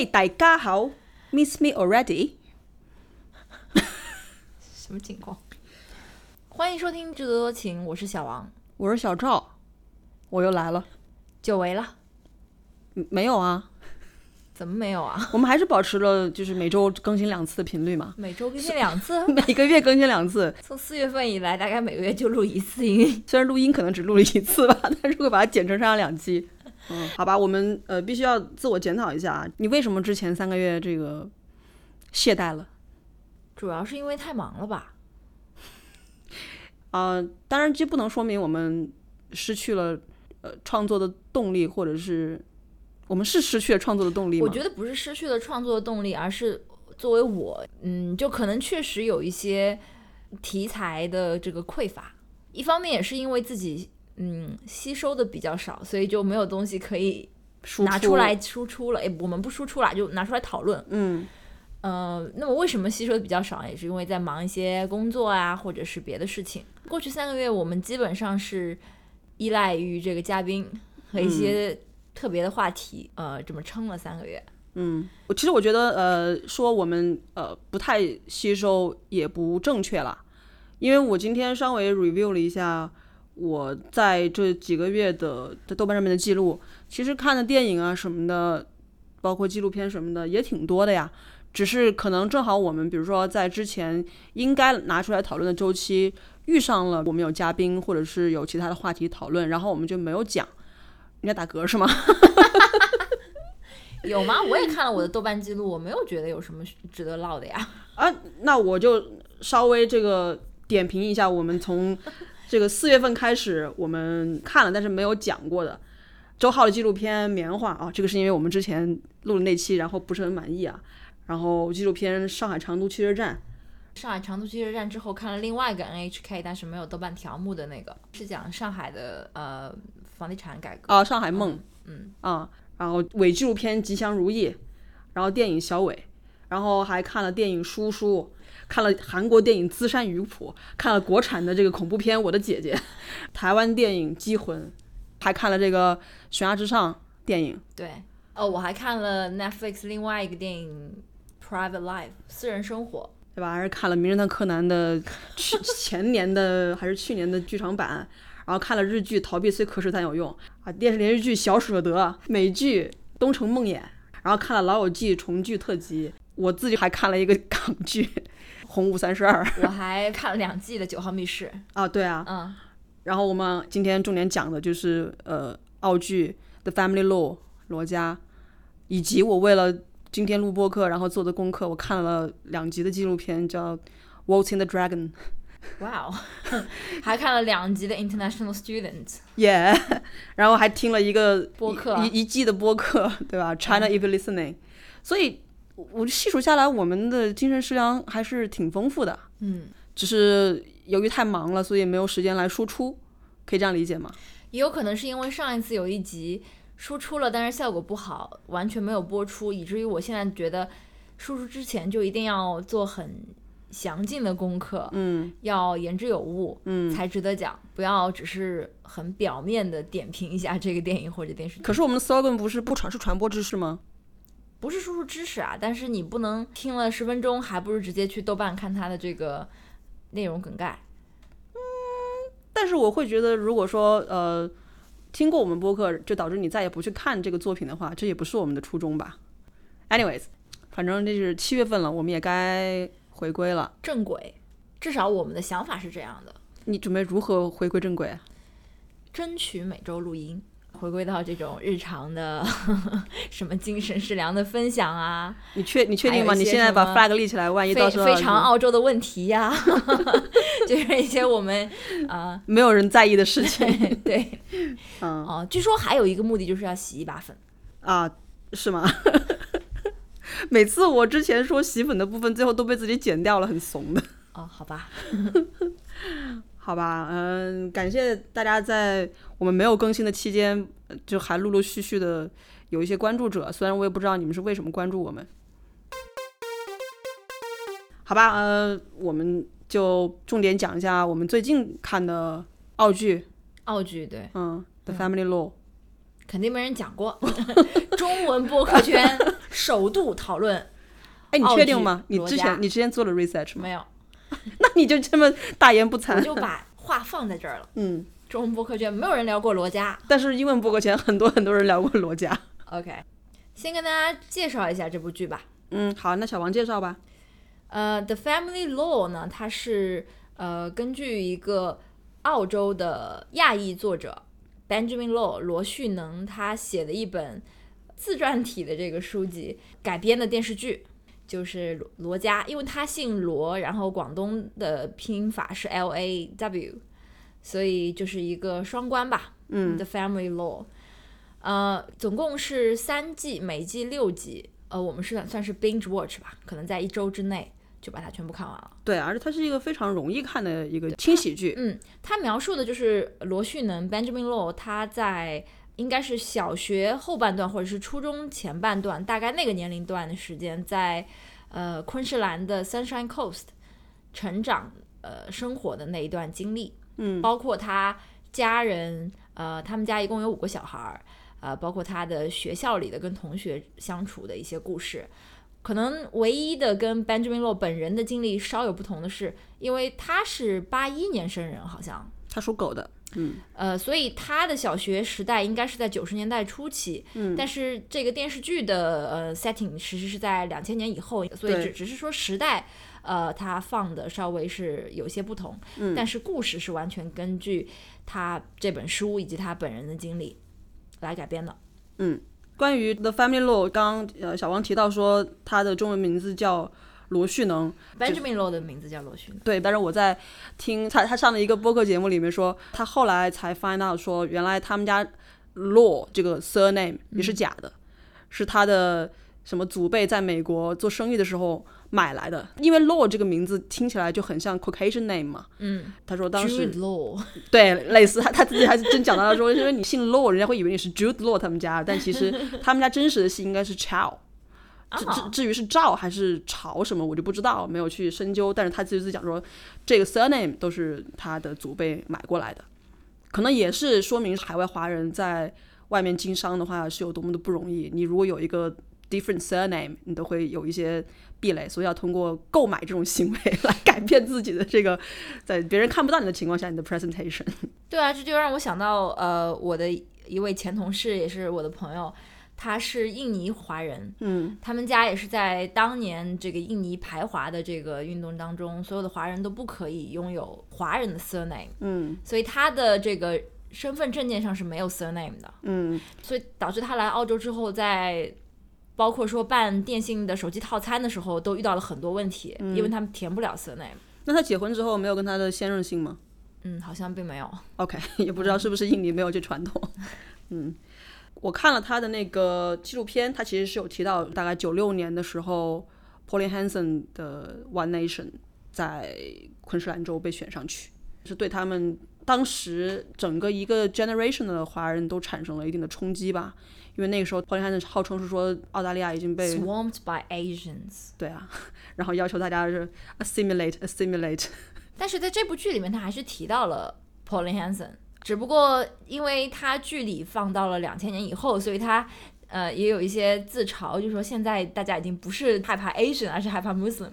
嘿，大家好，Miss me already？什么情况？欢迎收听《智多多情》，我是小王，我是小赵，我又来了。久违了，嗯没有啊，怎么没有啊？我们还是保持了就是每周更新两次的频率嘛，每周更新两次，每个月更新两次。从四月份以来，大概每个月就录一次音。虽然录音可能只录了一次吧，但如果把它剪成上下两期。嗯，好吧，我们呃必须要自我检讨一下啊，你为什么之前三个月这个懈怠了？主要是因为太忙了吧？啊、当然这不能说明我们失去了呃创作的动力，或者是我们是失去了创作的动力吗？我觉得不是失去了创作的动力，而是作为我，嗯，就可能确实有一些题材的这个匮乏。一方面也是因为自己，嗯，吸收的比较少，所以就没有东西可以拿出来输出了。诶，我们不输出了，就拿出来讨论。嗯呃，那么为什么吸收的比较少？也是因为在忙一些工作啊，或者是别的事情。过去三个月，我们基本上是依赖于这个嘉宾和一些特别的话题，呃，这么撑了三个月。嗯，我其实我觉得呃说我们呃不太吸收也不正确啦，因为我今天稍微 review 了一下我在这几个月的在豆瓣上面的记录，其实看的电影啊什么的，包括纪录片什么的也挺多的呀。只是可能正好我们比如说在之前应该拿出来讨论的周期遇上了我们有嘉宾或者是有其他的话题讨论，然后我们就没有讲。你在打嗝是吗？有吗？我也看了我的豆瓣记录，我没有觉得有什么值得唠的呀。啊，那我就稍微这个点评一下，我们从这个四月份开始，我们看了但是没有讲过的周浩的纪录片《棉花》啊，这个是因为我们之前录的那期，然后不是很满意啊。然后纪录片《上海长途汽车站上海长途汽车站之后看了另外一个 NHK，但是没有豆瓣条目的那个，是讲上海的呃房地产改》革。啊，《上海梦》嗯，啊，然后伪纪录片《吉祥如意》，然后电影《小伟》，然后还看了电影《叔叔》，看了韩国电影《资山鱼谱》，看了国产的这个恐怖片《我的姐姐》，台湾电影《机魂》，还看了这个《悬崖之上》电影。对。哦，我还看了 Netflix 另外一个电影《Private Life》私人生活。对吧？还是看了《名侦探柯南》的去前年的还是去年的剧场版，然后看了日剧《逃避虽可耻但有用》啊，电视连续剧《小舍得》，美剧《东城梦魇》，然后看了《老友记》重聚特辑，我自己还看了一个港剧《红屋三十二》我还看了两季的《九号密室》。啊，对啊，嗯，然后我们今天重点讲的就是呃澳剧《The Family Law》罗家，以及我为了今天录播课然后做的功课，我看了两集的纪录片叫《Waltzing the Dragon》。哇哦，还看了两集的 International Student。耶、然后还听了一个播客一一一季的播客，对吧？China if you're listening，、所以我细数下来，我们的精神食粮还是挺丰富的，嗯，只是由于太忙了，所以没有时间来输出，可以这样理解吗？也有可能是因为上一次有一集输出了，但是效果不好，完全没有播出，以至于我现在觉得输出之前就一定要做很详尽的功课，嗯要言之有物，嗯。才值得讲，不要只是很表面的点评一下这个电影或者电视剧。可是我们的 slogan 不是不传是传播知识吗？不是输出知识啊，但是你不能听了十分钟，还不如直接去豆瓣看它的这个内容梗概。嗯但是我会觉得，如果说呃听过我们播客，就导致你再也不去看这个作品的话，这也不是我们的初衷吧。Anyways，反正这是七月份了，我们也该回归了。正轨，至少我们的想法是这样的，你准备如何回归正轨啊？争取每周录音，回归到这种日常的 什么精神食粮的分享啊，你确你确定吗？你现在把 flag 立起来，万一到时候非非常澳洲的问题呀、就是一些我们啊、没有人在意的事情对嗯哦、据说还有一个目的就是要洗一把粉。啊，是吗？每次我之前说洗粉的部分，最后都被自己剪掉了，很怂的。哦，好吧，好吧，嗯，感谢大家在我们没有更新的期间，呃就还陆陆续续的有一些关注者，虽然我也不知道你们是为什么关注我们。好吧，呃，我们就重点讲一下我们最近看的澳剧，澳剧对，嗯，《The Family Law》。肯定没人讲过，中文播客圈 首度讨论，哎，你确定吗？你之前你之前做了 research 吗？没有，那你就这么大言不我惭？就把话放在这儿了。嗯，中文播客圈没有人聊过罗家。但是英文播客前很多很多人聊过罗家。OK，先跟大家介绍一下这部剧吧。嗯，好，那小王介绍吧。呃，《The Family Law》呢，它是呃根据一个澳洲的亚裔作者 Benjamin Law 罗旭能他写的一本自传体的这个书籍改编的电视剧，就是罗罗家，因为他姓罗，然后广东的拼音法是 L A W，所以就是一个双关吧。嗯，The Family Law，呃，总共是三季，每季六集。呃，我们是算是 binge watch 吧，可能在一周之内就把它全部看完了。对，而且它是一个非常容易看的一个轻喜剧。嗯，它描述的就是罗旭能 Benjamin Law 他在应该是小学后半段或者是初中前半段，大概那个年龄段的时间，在呃昆士兰的 Sunshine Coast 成长呃生活的那一段经历。嗯，包括他家人，呃，他们家一共有五个小孩儿，呃，包括他的学校里的跟同学相处的一些故事。可能唯一的跟 Benjamin Law 本人的经历稍有不同的是，因为他是八一年生人，好像，他属狗的。嗯。呃，所以他的小学时代应该是在九十年代初期，嗯，但是这个电视剧的呃 setting 其实是在两千年以后，所以只只是说时代，呃，它放的稍微是有些不同，嗯。但是故事是完全根据他这本书以及他本人的经历来改编的。嗯关于 The Family Law，刚刚呃小王提到说他的中文名字叫罗旭能，Benjamin Law 的名字叫罗旭，对，但是我在听他他上的一个播客节目里面说，他后来才 find out 说，原来他们家 Law 这个 surname 也是假的，是他的什么祖辈在美国做生意的时候买来的，因为 Law 这个名字听起来就很像 Caucasian name 嘛。嗯。他说当时，Jude Law，对类似他他自己还是真讲到他说，因为你姓 Law，人家会以为你是 Jude Law 他们家，但其实他们家真实的姓应该是 Chow。至至啊，至于是赵还是朝什么，我就不知道，没有去深究。但是他自己讲说，这个 surname 都是他的祖辈买过来的，可能也是说明海外华人在外面经商的话是有多么的不容易。你如果有一个 different surname，你都会有一些壁垒，所以要通过购买这种行为来改变自己的这个，在别人看不到你的情况下，你的 presentation。对啊，这就让我想到，呃，我的一位前同事也是我的朋友，他是印尼华人，嗯，他们家也是在当年这个印尼排华的这个运动当中，所有的华人都不可以拥有华人的 surname，嗯所以他的这个身份证件上是没有 surname 的，嗯，所以导致他来澳洲之后，在包括说办电信的手机套餐的时候，都遇到了很多问题，因为他们填不了 surname。那他结婚之后没有跟他的先任姓吗？嗯，好像并没有。OK，也不知道是不是印尼没有这传统。嗯，我看了他的那个纪录片，他其实是有提到，大概九六年的时候，Pauline Hanson 的 One Nation 在昆士兰州被选上去，是对他们当时整个一个 generation 的华人都产生了一定的冲击吧。因为那个时候，Pauline Hanson 号称是说澳大利亚已经被 Swamped by Asians，对啊，然后要求大家是 assimilate assimilate。但是在这部剧里面，他还是提到了 Pauline Hanson，只不过因为他距离放到了两千年以后，所以他呃也有一些自嘲，就说现在大家已经不是害怕 Asian，而是害怕 Muslim。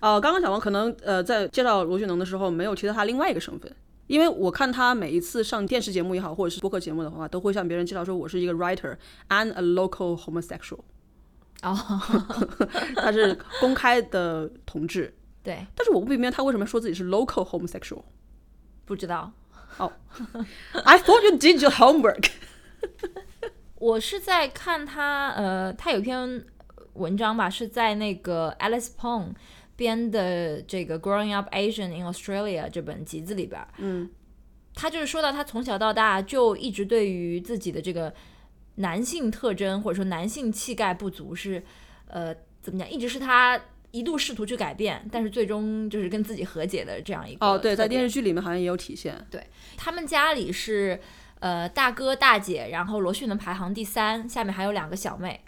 哦，刚刚小王可能呃在介绍罗旭能的时候没有提到他另外一个身份，因为我看他每一次上电视节目也好，或者是播客节目的话，都会向别人介绍说我是一个 writer and a local homosexual，哦，他是公开的同志，对，但是我不明白他为什么说自己是 local homosexual。不知道。哦。I thought you did your homework 我是在看他，呃，他有一篇文章吧，是在那个 Alice Pong 编的这个《Growing Up Asian in Australia》这本集子里边，嗯，他就是说到他从小到大就一直对于自己的这个男性特征或者说男性气概不足是，呃，怎么讲，一直是他一度试图去改变，但是最终就是跟自己和解的这样一个哦，对，在电视剧里面好像也有体现。对他们家里是呃大哥大姐，然后罗旭能排行第三，下面还有两个小妹。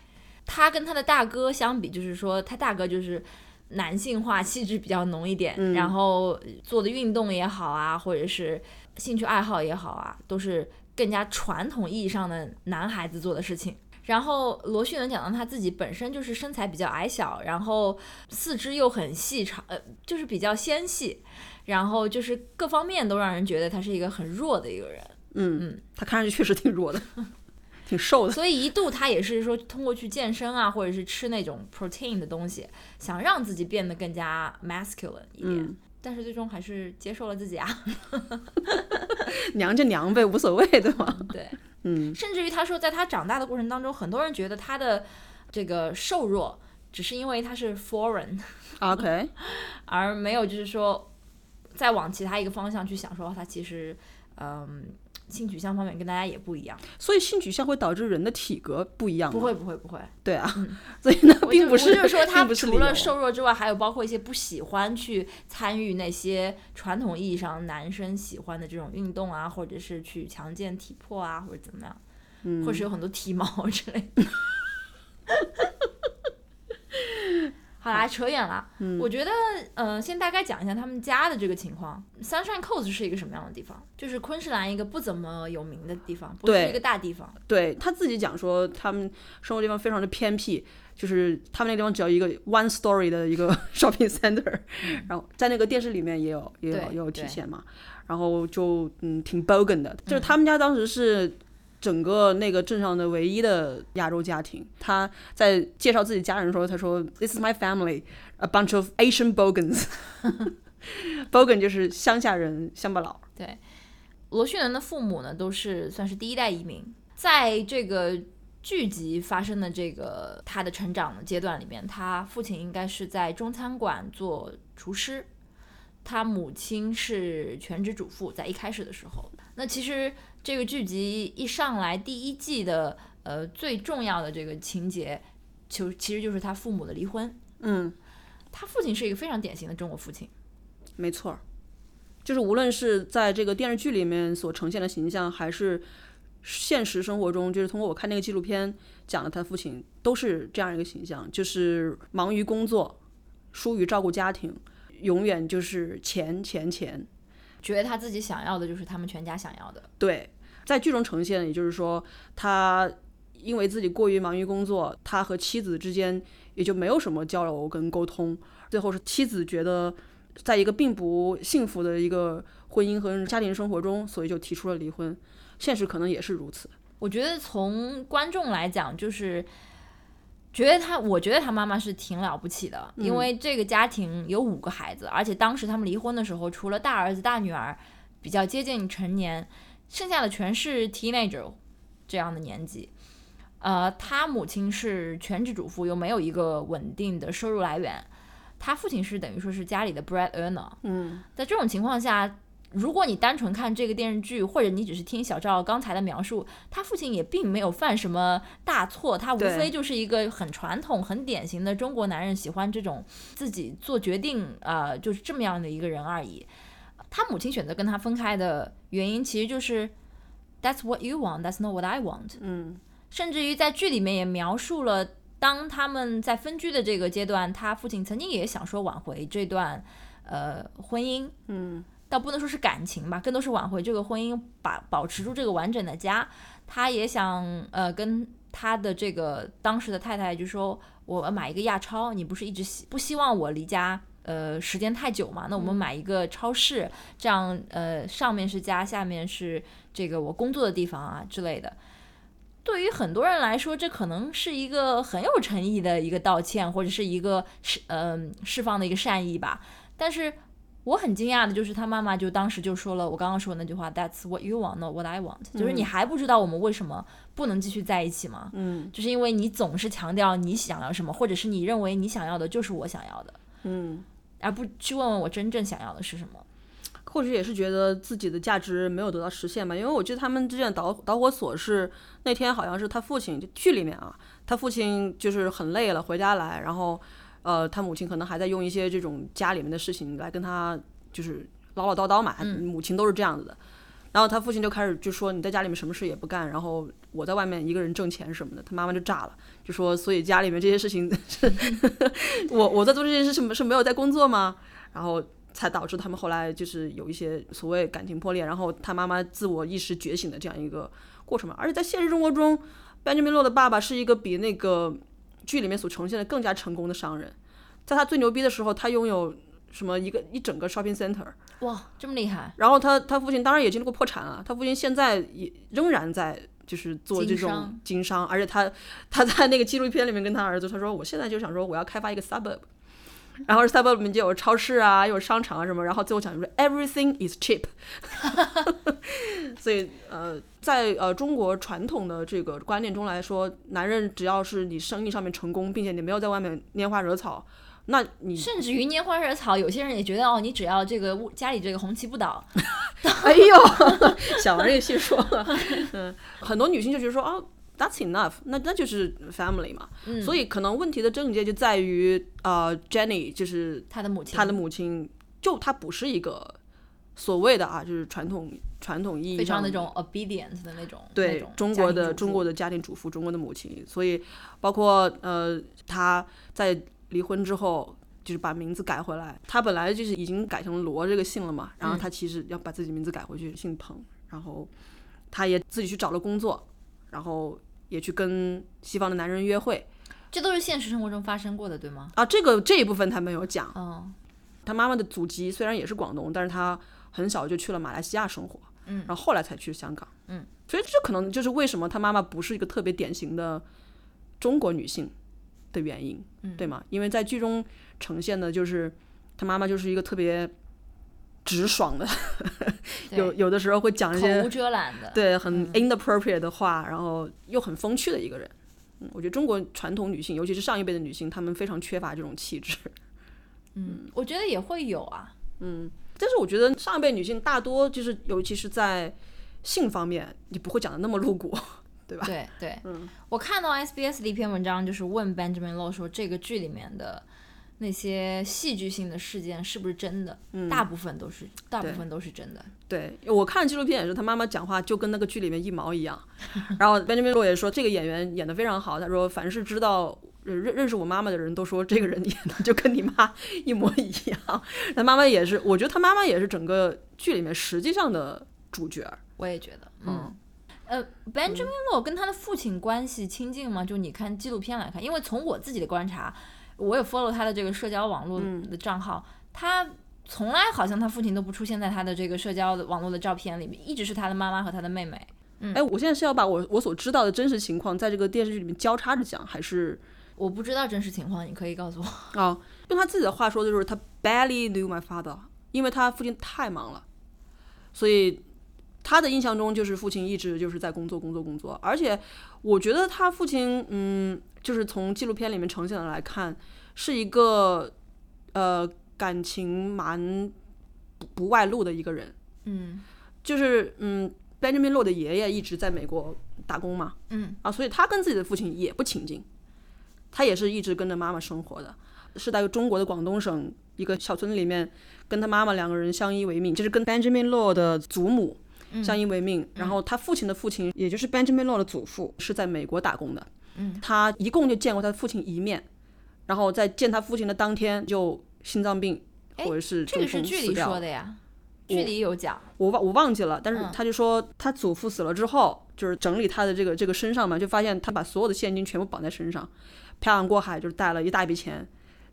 他跟他的大哥相比，就是说他大哥就是男性化气质比较浓一点，嗯然后做的运动也好啊，或者是兴趣爱好也好啊，都是更加传统意义上的男孩子做的事情。然后罗旭能讲到他自己本身就是身材比较矮小，然后四肢又很细长，呃，就是比较纤细，然后就是各方面都让人觉得他是一个很弱的一个人。嗯嗯，他看上去确实挺弱的，挺瘦的。所以一度他也是说通过去健身啊，或者是吃那种 protein 的东西，想让自己变得更加 masculine 一点。但是最终还是接受了自己啊，娘就娘呗，无所谓，对吗？对，嗯，甚至于他说，在他长大的过程当中，很多人觉得他的这个瘦弱只是因为他是 foreign，OK，而没有就是说再往其他一个方向去想，说他其实，嗯。性取向方面跟大家也不一样，所以性取向会导致人的体格不一样不会不会不会，对啊，所以呢，并不是就是说他除了瘦弱之外，还有包括一些不喜欢去参与那些传统意义上男生喜欢的这种运动啊，或者是去强健体魄啊，或者怎么样，或者是有很多体毛之类的。好啦，扯远了。我觉得，呃，先大概讲一下他们家的这个情况。Sunshine Coast 是一个什么样的地方？就是昆士兰一个不怎么有名的地方，不是一个大地方。对他自己讲说，他们生活地方非常的偏僻，就是他们那地方只要一个 one story 的一个 shopping center，然后在那个电视里面也有也有也有体现嘛。然后就嗯挺 bogan 的，就是他们家当时是。整个那个镇上的唯一的亚洲家庭，他在介绍自己家人的时候，他说：“This is my family, a bunch of Asian bogans。”bogan 就是乡下人，乡巴佬。对，罗旭伦的父母呢，都是算是第一代移民。在这个剧集发生的这个他的成长的阶段里面，他父亲应该是在中餐馆做厨师，他母亲是全职主妇。在一开始的时候，那其实。这个剧集一上来，第一季的呃最重要的这个情节，就其实就是他父母的离婚。嗯，他父亲是一个非常典型的中国父亲。没错，就是无论是在这个电视剧里面所呈现的形象，还是现实生活中，就是通过我看那个纪录片讲的他父亲，都是这样一个形象，就是忙于工作，疏于照顾家庭，永远就是钱钱钱。觉得他自己想要的就是他们全家想要的。对，在剧中呈现，也就是说，他因为自己过于忙于工作，他和妻子之间也就没有什么交流跟沟通。最后是妻子觉得，在一个并不幸福的一个婚姻和家庭生活中，所以就提出了离婚。现实可能也是如此。我觉得从观众来讲，就是。觉得他，我觉得他妈妈是挺了不起的，因为这个家庭有五个孩子，而且当时他们离婚的时候，除了大儿子、大女儿比较接近成年，剩下的全是 teenager 这样的年纪。呃，他母亲是全职主妇，又没有一个稳定的收入来源，他父亲是等于说是家里的 bread earner。嗯，在这种情况下。如果你单纯看这个电视剧，或者你只是听小赵刚才的描述，他父亲也并没有犯什么大错，他无非就是一个很传统、很典型的中国男人，喜欢这种自己做决定，呃，就是这么样的一个人而已。他母亲选择跟他分开的原因，其实就是 That's what you want, that's not what I want。嗯，甚至于在剧里面也描述了，当他们在分居的这个阶段，他父亲曾经也想说挽回这段呃婚姻。嗯。倒不能说是感情吧，更多是挽回这个婚姻，把保持住这个完整的家。他也想，呃，跟他的这个当时的太太就说：“我买一个亚超，你不是一直希不希望我离家，呃，时间太久嘛？那我们买一个超市，这样，呃，上面是家，下面是这个我工作的地方啊之类的。”对于很多人来说，这可能是一个很有诚意的一个道歉，或者是一个释，嗯，释放的一个善意吧。但是。我很惊讶的就是他妈妈就当时就说了我刚刚说的那句话，That's what you want, not what I want。就是你还不知道我们为什么不能继续在一起吗？嗯，就是因为你总是强调你想要什么，或者是你认为你想要的就是我想要的，嗯，而不去问问我真正想要的是什么。或许也是觉得自己的价值没有得到实现吧。因为我记得他们之间的导导火索是那天好像是他父亲就剧里面啊，他父亲就是很累了回家来，然后。呃，他母亲可能还在用一些这种家里面的事情来跟他，就是唠唠叨叨嘛。母亲都是这样子的。然后他父亲就开始就说：“你在家里面什么事也不干，然后我在外面一个人挣钱什么的。”他妈妈就炸了，就说：“所以家里面这些事情是，我我在做这件事什么是没有在工作吗？”然后才导致他们后来就是有一些所谓感情破裂，然后他妈妈自我意识觉醒的这样一个过程嘛。而且在现实生活中，Benjamin Law 的爸爸是一个比那个剧里面所呈现的更加成功的商人，在他最牛逼的时候，他拥有什么一个一整个 shopping center，哇，这么厉害！然后他他父亲当然也经历过破产啊，他父亲现在也仍然在就是做这种经商经商，而且他他在那个纪录片里面跟他儿子他说，我现在就想说我要开发一个 suburb。然后 suburb 里面就有超市啊，又有商场啊什么，然后最后讲就是 everything is cheap，所以呃，在呃中国传统的这个观念中来说，男人只要是你生意上面成功，并且你没有在外面拈花惹草，那你甚至于拈花惹草，有些人也觉得哦，你只要这个屋家里这个红旗不倒，哎呦，想玩这个戏说了，嗯，很多女性就觉得说啊，that's enough，那那就是 family 嘛，嗯所以可能问题的症结就在于呃，Jenny 就是他的母亲，他的母亲，就她不是一个所谓的啊，就是传统传统意义上非常那种 obedient 的那种，对种中国的中国的家庭主妇，中国的母亲，所以包括呃，他在离婚之后，就是把名字改回来。他本来就是已经改成罗这个姓了嘛，然后嗯她其实要把自己名字改回去，姓彭。然后他也自己去找了工作，然后也去跟西方的男人约会这都是现实生活中发生过的，对吗？啊。这个这一部分他没有讲。哦，他妈妈的祖籍虽然也是广东，但是他很小就去了马来西亚生活，嗯，然后后来才去香港，嗯，所以这可能就是为什么他妈妈不是一个特别典型的中国女性的原因，嗯对吗？因为在剧中呈现的就是他妈妈就是一个特别直爽的，有有的时候会讲一口无些遮拦的，对很 inappropriate 的话，然后又很风趣的一个人。嗯，我觉得中国传统女性，尤其是上一辈的女性，她们非常缺乏这种气质。嗯，我觉得也会有啊，嗯但是我觉得上一辈女性大多就是，尤其是在性方面，你不会讲的那么露骨，对吧？对对，嗯。我看到 SBS 的一篇文章，就是问 Benjamin Low 说，这个剧里面的那些戏剧性的事件是不是真的？嗯大部分都是，大部分都是真的。对，我看纪录片也是，他妈妈讲话就跟那个剧里面一毛一样。然后 Benjamin Law 也说，这个演员演得非常好。他说，凡是知道呃认认识我妈妈的人都说，这个人演的就跟你妈 一模一样。他妈妈也是，我觉得他妈妈也是整个剧里面实际上的主角。我也觉得，嗯，呃，Benjamin Low 跟他的父亲关系亲近吗？就你看纪录片来看，因为从我自己的观察，我也 follow 他的这个社交网络嗯的账号，他从来好像他父亲都不出现在他的这个社交的网络的照片里面，一直是他的妈妈和他的妹妹。哎，我现在是要把我我所知道的真实情况在这个电视剧里面交叉着讲，还是我不知道真实情况，你可以告诉我。啊，用他自己的话说，就是他 barely knew my father，因为他父亲太忙了，所以他的印象中就是父亲一直就是在工作工作工作，而且我觉得他父亲，嗯，就是从纪录片里面呈现的来看，是一个呃感情蛮不不外露的一个人，嗯。就是嗯，Benjamin Law 的爷爷一直在美国打工嘛，嗯。啊，所以他跟自己的父亲也不亲近，他也是一直跟着妈妈生活的，是在中国的广东省一个小村里面，跟他妈妈两个人相依为命，就是跟 Benjamin Law 的祖母相依为命。然后他父亲的父亲，也就是 Benjamin Law 的祖父，是在美国打工的。嗯，他一共就见过他父亲一面，然后在见他父亲的当天就心脏病哎或者是这中风个是剧里。说的呀，剧里有讲。我忘我忘记了，但是嗯他就说他祖父死了之后，就是整理他的这个这个身上嘛，就发现他把所有的现金全部绑在身上，漂洋过海就是带了一大笔钱，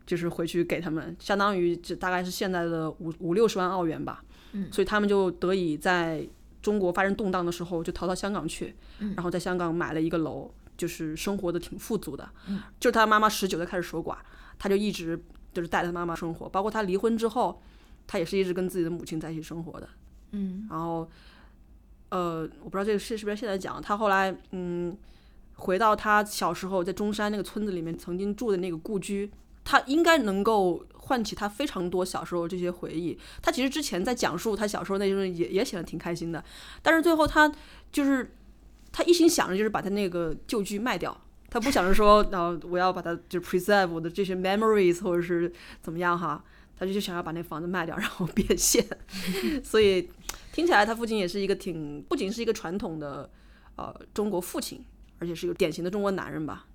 就是回去给他们，相当于这大概是现在的五五六十万澳元吧。嗯，所以他们就得以在中国发生动荡的时候就逃到香港去，嗯然后在香港买了一个楼，就是生活的挺富足的。嗯，就是他妈妈十九岁开始守寡，他就一直就是带着他妈妈生活，包括他离婚之后，他也是一直跟自己的母亲在一起生活的。嗯然后，呃，我不知道这个是是不是现在讲，他后来嗯，回到他小时候在中山那个村子里面曾经住的那个故居，他应该能够唤起他非常多小时候这些回忆。他其实之前在讲述他小时候那时候也也显得挺开心的，但是最后他就是他一心想着就是把他那个旧居卖掉。他不想着说，然、后我要把它就 preserve 我的这些 memories 或者是怎么样哈，他就想要把那房子卖掉，然后变现。所以听起来他父亲也是一个挺不仅是一个传统的呃中国父亲，而且是一个典型的中国男人吧。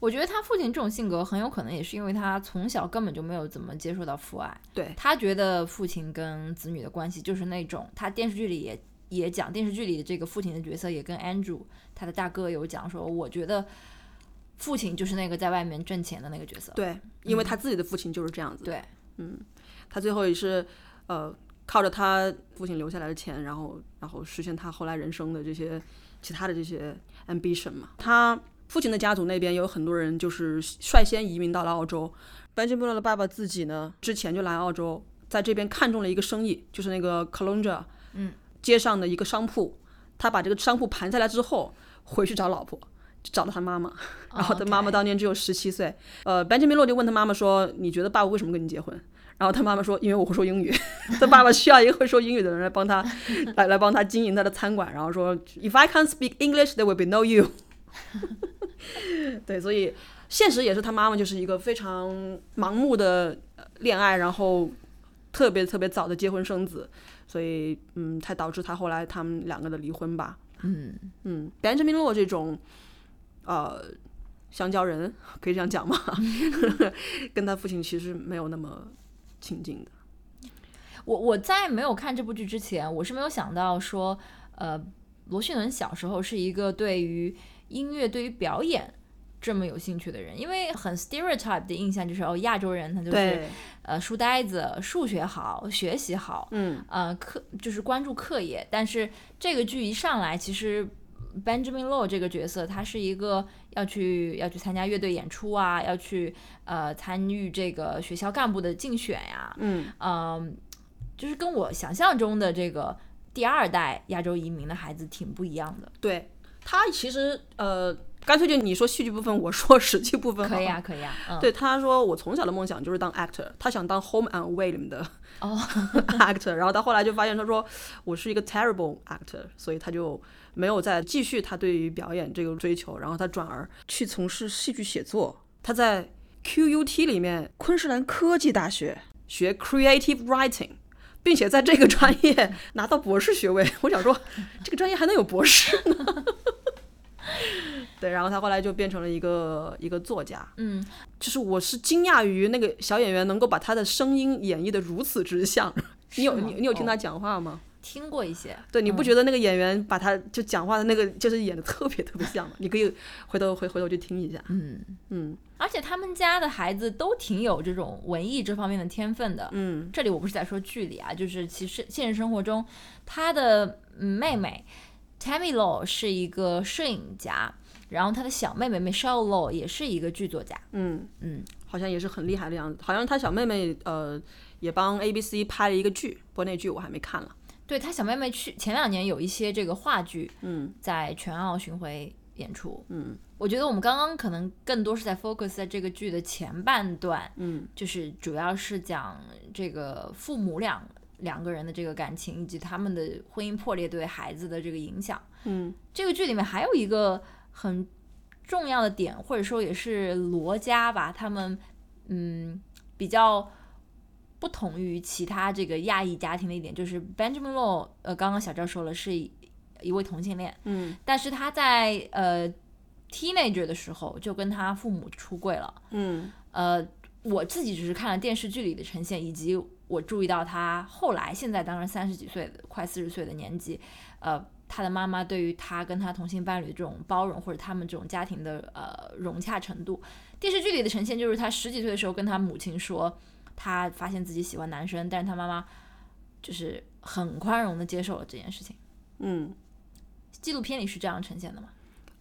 我觉得他父亲这种性格很有可能也是因为他从小根本就没有怎么接受到父爱，对，他觉得父亲跟子女的关系就是那种他电视剧里也也讲电视剧里的这个父亲的角色，也跟 Andrew 他的大哥有讲说，我觉得父亲就是那个在外面挣钱的那个角色。对，因为他自己的父亲就是这样子。对，嗯他最后也是呃靠着他父亲留下来的钱，然后然后实现他后来人生的这些其他的这些 ambition 嘛。他父亲的家族那边有很多人就是率先移民到了澳洲。Benjamin 的爸爸自己呢，之前就来澳洲，在这边看中了一个生意，就是那个 Caloundra，嗯，街上的一个商铺。他把这个商铺盘下来之后，回去找老婆，就找到他妈妈。然后他妈妈当年只有十七岁。呃，Benjamin Miller 就问他妈妈说：“你觉得爸爸为什么跟你结婚？”然后他妈妈说：“因为我会说英语。”他爸爸需要一个会说英语的人来帮他，来来帮他经营他的餐馆。然后说：“If I can't speak English, there will be no you。” 对，所以现实也是他妈妈就是一个非常盲目的呃恋爱，然后特别特别早的结婚生子，所以嗯，才导致他后来他们两个的离婚吧。嗯，嗯，Benjamin Law 这种呃香蕉人可以这样讲吗？跟他父亲其实没有那么亲近的。我我在没有看这部剧之前，我是没有想到说，呃，罗旭伦小时候是一个对于音乐、对于表演这么有兴趣的人，因为很 stereotype 的印象就是哦，亚洲人他就是，呃书呆子，数学好，学习好，嗯，呃课就是关注课业，但是这个剧一上来，其实 Benjamin Law 这个角色，他是一个要去要去参加乐队演出啊，要去呃参与这个学校干部的竞选呀、嗯，嗯，就是跟我想象中的这个第二代亚洲移民的孩子挺不一样的。对他其实呃，干脆就你说戏剧部分，我说实际部分可以啊，可以啊，嗯，对，他说我从小的梦想就是当 actor，他想当 Home and Away 里面的哦 actor，然后他后来就发现他说我是一个 terrible actor，所以他就没有再继续他对于表演这个追求，然后他转而去从事戏剧写作。他在 QUT 里面昆士兰科技大学学 creative writing。并且在这个专业拿到博士学位，我想说，这个专业还能有博士呢？对，然后他后来就变成了一个一个作家，嗯，就是我是惊讶于那个小演员能够把他的声音演绎的如此之像。你有你你有听哦他讲话吗？听过一些，对，你不嗯觉得那个演员把他就讲话的那个就是演的特别特别像吗？你可以回头回回头去听一下。嗯，嗯而且他们家的孩子都挺有这种文艺这方面的天分的。嗯这里我不是在说剧里啊，就是其实现实生活中，他的嗯妹妹 Tammy Law 是一个摄影家，然后他的小妹妹 Michelle Law 也是一个剧作家。嗯，嗯，好像也是很厉害的样子。好像他小妹妹呃也帮 ABC 拍了一个剧，不过那剧我还没看了。对他小妹妹去前两年有一些这个话剧嗯在全澳巡回演出。嗯我觉得我们刚刚可能更多是在 focus 在这个剧的前半段，嗯就是主要是讲这个父母两两个人的这个感情，以及他们的婚姻破裂对孩子的这个影响。嗯这个剧里面还有一个很重要的点，或者说也是罗家吧，他们嗯比较不同于其他这个亚裔家庭的一点，就是 Benjamin Law，呃，刚刚小赵说了是一一位同性恋，嗯但是他在呃 teenager 的时候就跟他父母出柜了。嗯呃，我自己只是看了电视剧里的呈现，以及我注意到他后来现在当然三十几岁的快四十岁的年纪，呃，他的妈妈对于他跟他同性伴侣这种包容，或者他们这种家庭的呃融洽程度，电视剧里的呈现就是他十几岁的时候跟他母亲说，他发现自己喜欢男生，但是他妈妈就是很宽容的接受了这件事情。嗯。纪录片里是这样呈现的吗？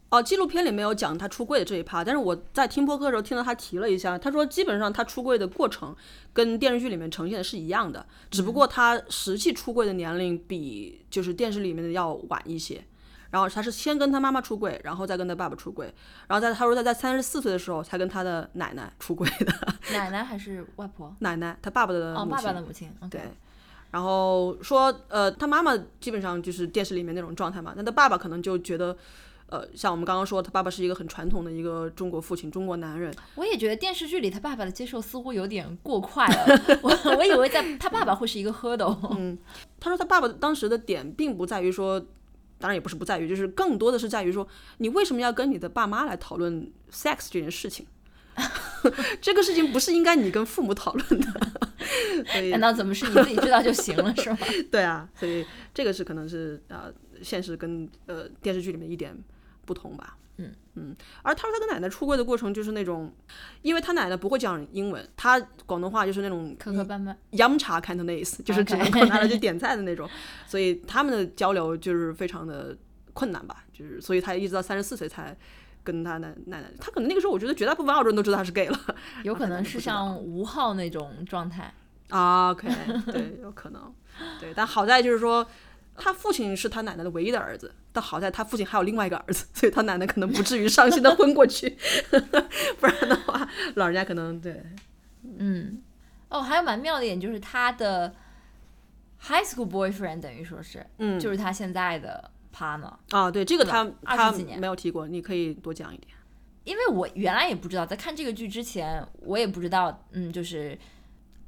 哦，纪录片里没有讲他出柜的这一趴，但是我在听播客的时候听到他提了一下，他说基本上他出柜的过程跟电视剧里面呈现的是一样的，只不过他实际出柜的年龄比就是电视里面的要晚一些。然后他是先跟他妈妈出柜，然后再跟他爸爸出柜，然后在他说他在三十四岁的时候才跟他的奶奶出柜的，奶奶还是外婆？奶奶他爸爸的哦，母亲爸爸的母亲。对，然后说，呃，他妈妈基本上就是电视里面那种状态嘛，那他爸爸可能就觉得，呃，像我们刚刚说，他爸爸是一个很传统的一个中国父亲，中国男人，我也觉得电视剧里他爸爸的接受似乎有点过快了，我我以为在他爸爸会是一个 hurdle。他说他爸爸当时的点并不在于说，当然也不是不在于，就是更多的是在于说，你为什么要跟你的爸妈来讨论 sex 这件事情？这个事情不是应该你跟父母讨论的，所以难道怎么是你自己知道就行了是吗？对啊，所以这个是可能是呃现实跟呃电视剧里面一点不同吧。嗯嗯，而他说他跟奶奶出柜的过程就是那种，因为他奶奶不会讲英文，他广东话就是那种磕磕绊绊，央茶 Cantonese，就是只能靠拿来去点菜的那种，所以他们的交流就是非常的困难吧，就是所以他一直到三十四岁才跟他奶奶奶，他可能那个时候我觉得绝大部分澳洲人都知道他是 gay 了有可能是像吴昊那种状态。啊，OK，对，有可能，对，但好在就是说。他父亲是他奶奶的唯一的儿子，但好在他父亲还有另外一个儿子，所以他奶奶可能不至于伤心的昏过去，不然的话，老人家可能对，嗯，哦，还有蛮妙的一点就是他的 high school boyfriend 等于说是，嗯，就是他现在的 partner。啊，对，这个他他20几年。没有提过，你可以多讲一点。因为我原来也不知道，在看这个剧之前，我也不知道，嗯，就是，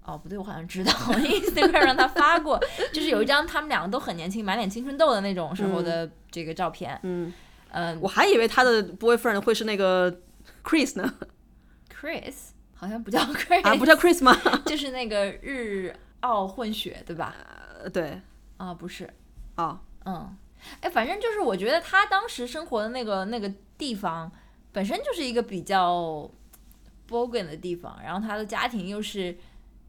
哦，不对，我好像知道，Instagram 让他发过，就是有一张他们两个都很年轻，满脸青春痘的那种时候的这个照片，嗯，嗯我还以为他的 boyfriend 会是那个 Chris 呢，，Chris？好像不叫 Chris，、啊，不叫 Chris 吗？就是那个日澳混血，对吧？呃对，啊，不是，啊，嗯，哎，反正就是我觉得他当时生活的那个那个地方本身就是一个比较 bogan 的地方，然后他的家庭又是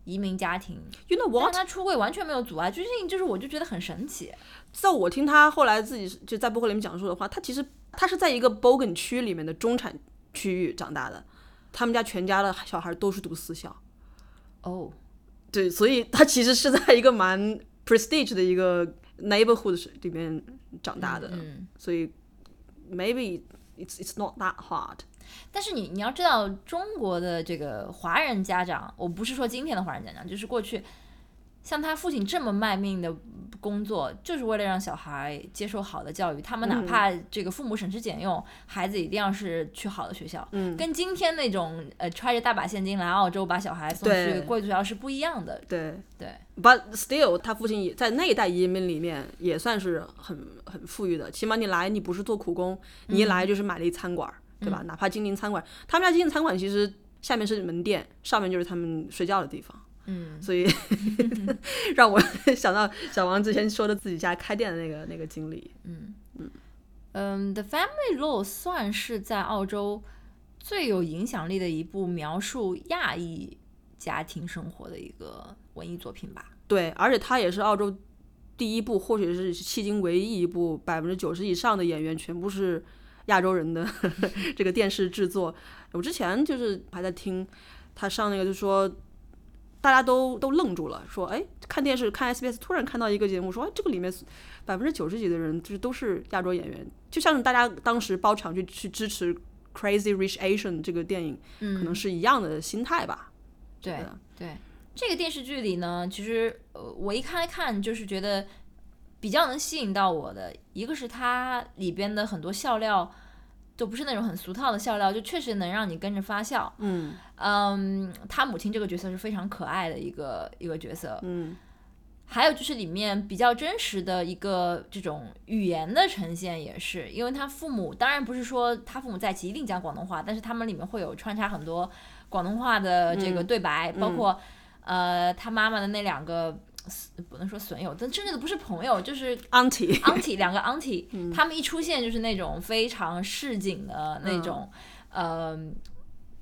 移民家庭，You know what？他出柜完全没有阻碍，最近就是我就觉得很神奇。在我听他后来自己就在播客里面讲述的话，他其实他是在一个 Bogan 区里面的中产区域长大的，他们家全家的小孩都是读私校，哦，对，所以他其实是在一个蛮 prestige 的一个 neighborhood 里面长大的，嗯，所以 maybe it's it's not that hard。但是你你要知道，中国的这个华人家长，我不是说今天的华人家长，就是过去像他父亲这么卖命的工作，就是为了让小孩接受好的教育。他们哪怕这个父母省吃俭用，孩子一定要是去好的学校，嗯，跟今天那种呃揣着大把现金来澳洲把小孩送去贵族学校是不一样的。对。对，，but still，他父亲也在那一代移民里面也算是很很富裕的，起码你来你不是做苦工，你一来就是买了一餐馆儿，对吧？哪怕精灵餐馆，他们家精灵餐馆其实下面是门店，上面就是他们睡觉的地方。嗯，所以 让我 想到小王之前说的自己家开店的那个那个经历。嗯，《嗯 the Family Law》算是在澳洲最有影响力的一部描述亚裔家庭生活的一个文艺作品吧。对，而且它也是澳洲第一部，或许是迄今唯一一部百分之九十以上的演员全部是亚洲人的 这个电视制作。我之前就是还在听他上那个，就说大家都都愣住了，说哎，看电视看 SBS，突然看到一个节目说，哎，这个里面百分之九十几的人就是都是亚洲演员，就像大家当时包场去去支持《Crazy Rich Asian》这个电影，可能是一样的心态吧。对的对，这个电视剧里呢，其实呃，我一开看就是觉得比较能吸引到我的，一个是它里边的很多笑料就不是那种很俗套的笑料，就确实能让你跟着发笑。嗯。嗯，他母亲这个角色是非常可爱的一个一个角色，嗯。还有就是里面比较真实的一个这种语言的呈现，也是因为他父母当然不是说他父母在一起一定讲广东话，但是他们里面会有穿插很多广东话的这个对白，包括呃他妈妈的那两个不能说损友，但真正的不是朋友，就是，Auntie，auntie 两个 auntie，、他们一出现就是那种非常市井的那种、呃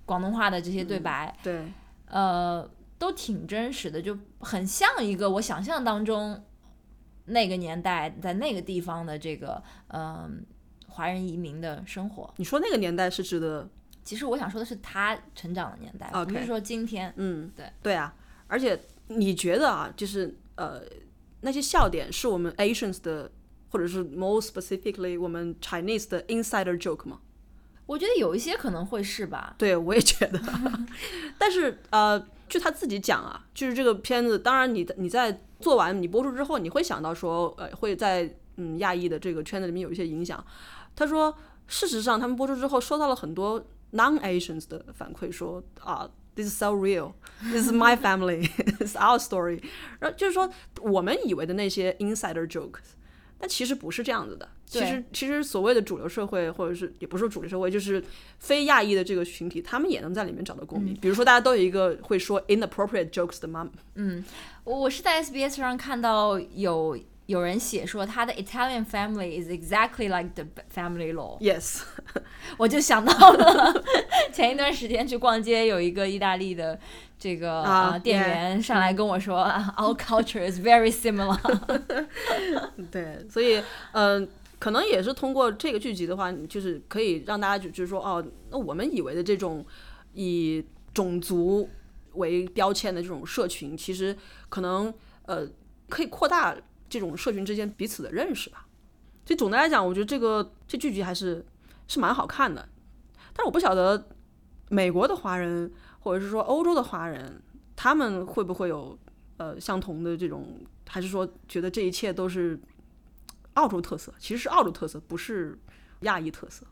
广东话的这些对白，对。呃，都挺真实的，就很像一个我想象当中那个年代在那个地方的这个嗯、华人移民的生活。你说那个年代是指的，其实我想说的是他成长的年代不是说今天。嗯，对对啊，而且你觉得啊，就是呃，那些笑点是我们 Asians 的，或者是 more specifically 我们 Chinese 的 insider joke 吗？我觉得有一些可能会是吧，对，我也觉得。但是呃，据他自己讲啊，就是这个片子，当然你你在做完你播出之后，你会想到说，呃，会在嗯亚裔的这个圈子里面有一些影响。他说，事实上他们播出之后收到了很多 non-Asians 的反馈，说啊。This is so real. This is my family. It's our story. 然后就是说，我们以为的那些 insider jokes，但其实不是这样子的。其实，其实所谓的主流社会，或者是也不是说主流社会，就是非亚裔的这个群体，他们也能在里面找到共鸣。比如说，大家都有一个会说 inappropriate jokes 的妈妈，嗯我是在 SBS 上看到有有人写说他的 Italian family is exactly like the family law，Yes，我就想到了前一段时间去逛街，有一个意大利的这个啊呃店员上来跟我说、啊 o u r culture is very similar。对，所以嗯、呃可能也是通过这个剧集的话，就是可以让大家就就是说，哦，那我们以为的这种以种族为标签的这种社群，其实可能呃可以扩大这种社群之间彼此的认识吧。所以总的来讲，我觉得这个这剧集还是是蛮好看的。但我不晓得美国的华人或者是说欧洲的华人，他们会不会有呃相同的这种，还是说觉得这一切都是澳洲特色？其实是澳洲特色，不是亚裔特色。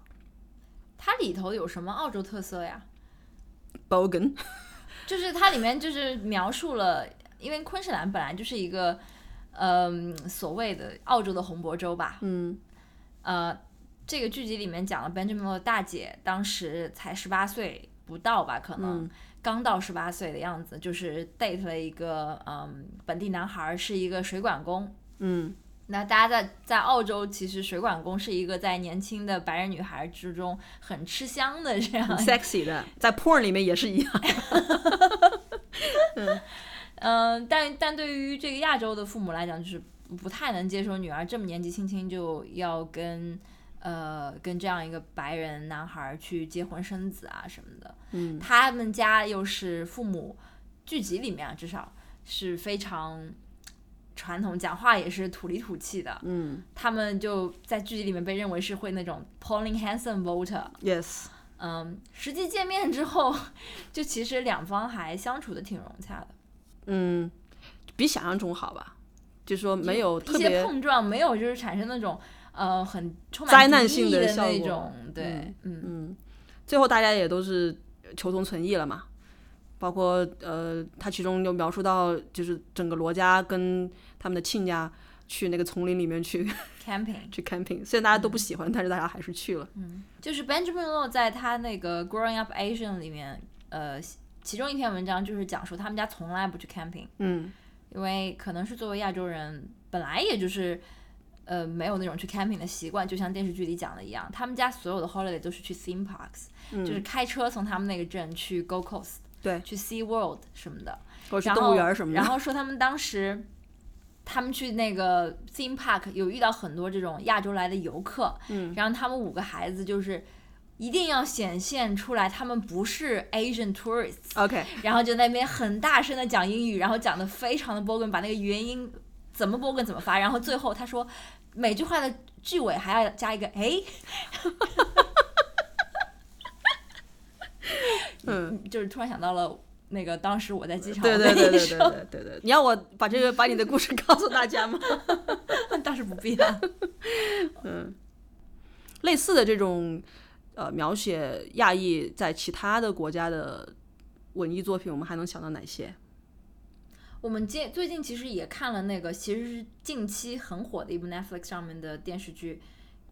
它里头有什么澳洲特色呀？Bogan，就是它里面就是描述了，因为昆士兰本来就是一个，嗯、所谓的澳洲的红脖州吧，嗯。呃，这个剧集里面讲了 Benjamin 的大姐当时才十八岁不到吧，可能、嗯。刚到十八岁的样子，就是 date 了一个嗯本地男孩儿，是一个水管工。嗯。那大家在在澳洲，其实水管工是一个在年轻的白人女孩之中很吃香的这样 sexy 的，在 porn 里面也是一样。嗯，但但对于这个亚洲的父母来讲，就是不太能接受女儿这么年纪轻轻就要跟呃跟这样一个白人男孩儿去结婚生子啊什么的。嗯他们家又是父母剧集里面啊，至少是非常传统，讲话也是土里土气的。嗯他们就在剧集里面被认为是会那种 Pauline Hanson voter。，yes，嗯，实际见面之后，就其实两方还相处的挺融洽的。嗯，比想象中好吧？就是说没有一些特别碰撞，没有就是产生那种呃很充满灾难性的那种，对，嗯嗯，最后大家也都是求同存异了嘛。包括呃，他其中有描述到，就是整个罗家跟他们的亲家去那个丛林里面去 camping，去 camping，虽然大家都不喜欢，但是大家还是去了。嗯就是 Benjamin 在他那个 Growing Up Asian 里面，呃，其中一篇文章就是讲述他们家从来不去 camping，嗯因为可能是作为亚洲人，本来也就是。呃，没有那种去 camping 的习惯，就像电视剧里讲的一样，他们家所有的 holiday 都是去 theme parks，、就是开车从他们那个镇去 Go Coast，对，去 Sea World 什么的，或者去然后动物园什么的。然后说他们当时，他们去那个 theme park 有遇到很多这种亚洲来的游客，嗯，然后他们五个孩子就是一定要显现出来他们不是 Asian tourists，OK，然后就那边很大声的讲英语，然后讲的非常的 bogan，把那个元音怎么 bogan 怎么发，然后最后他说每句话的句尾还要加一个哎，嗯，就是突然想到了。那个当时我在机场对对对对对对对对，你要我把这个把你的故事告诉大家吗？倒是不必了。嗯类似的这种呃描写亚裔在其他的国家的文艺作品，我们还能想到哪些？我们近最近其实也看了那个，其实是近期很火的一部 Netflix 上面的电视剧，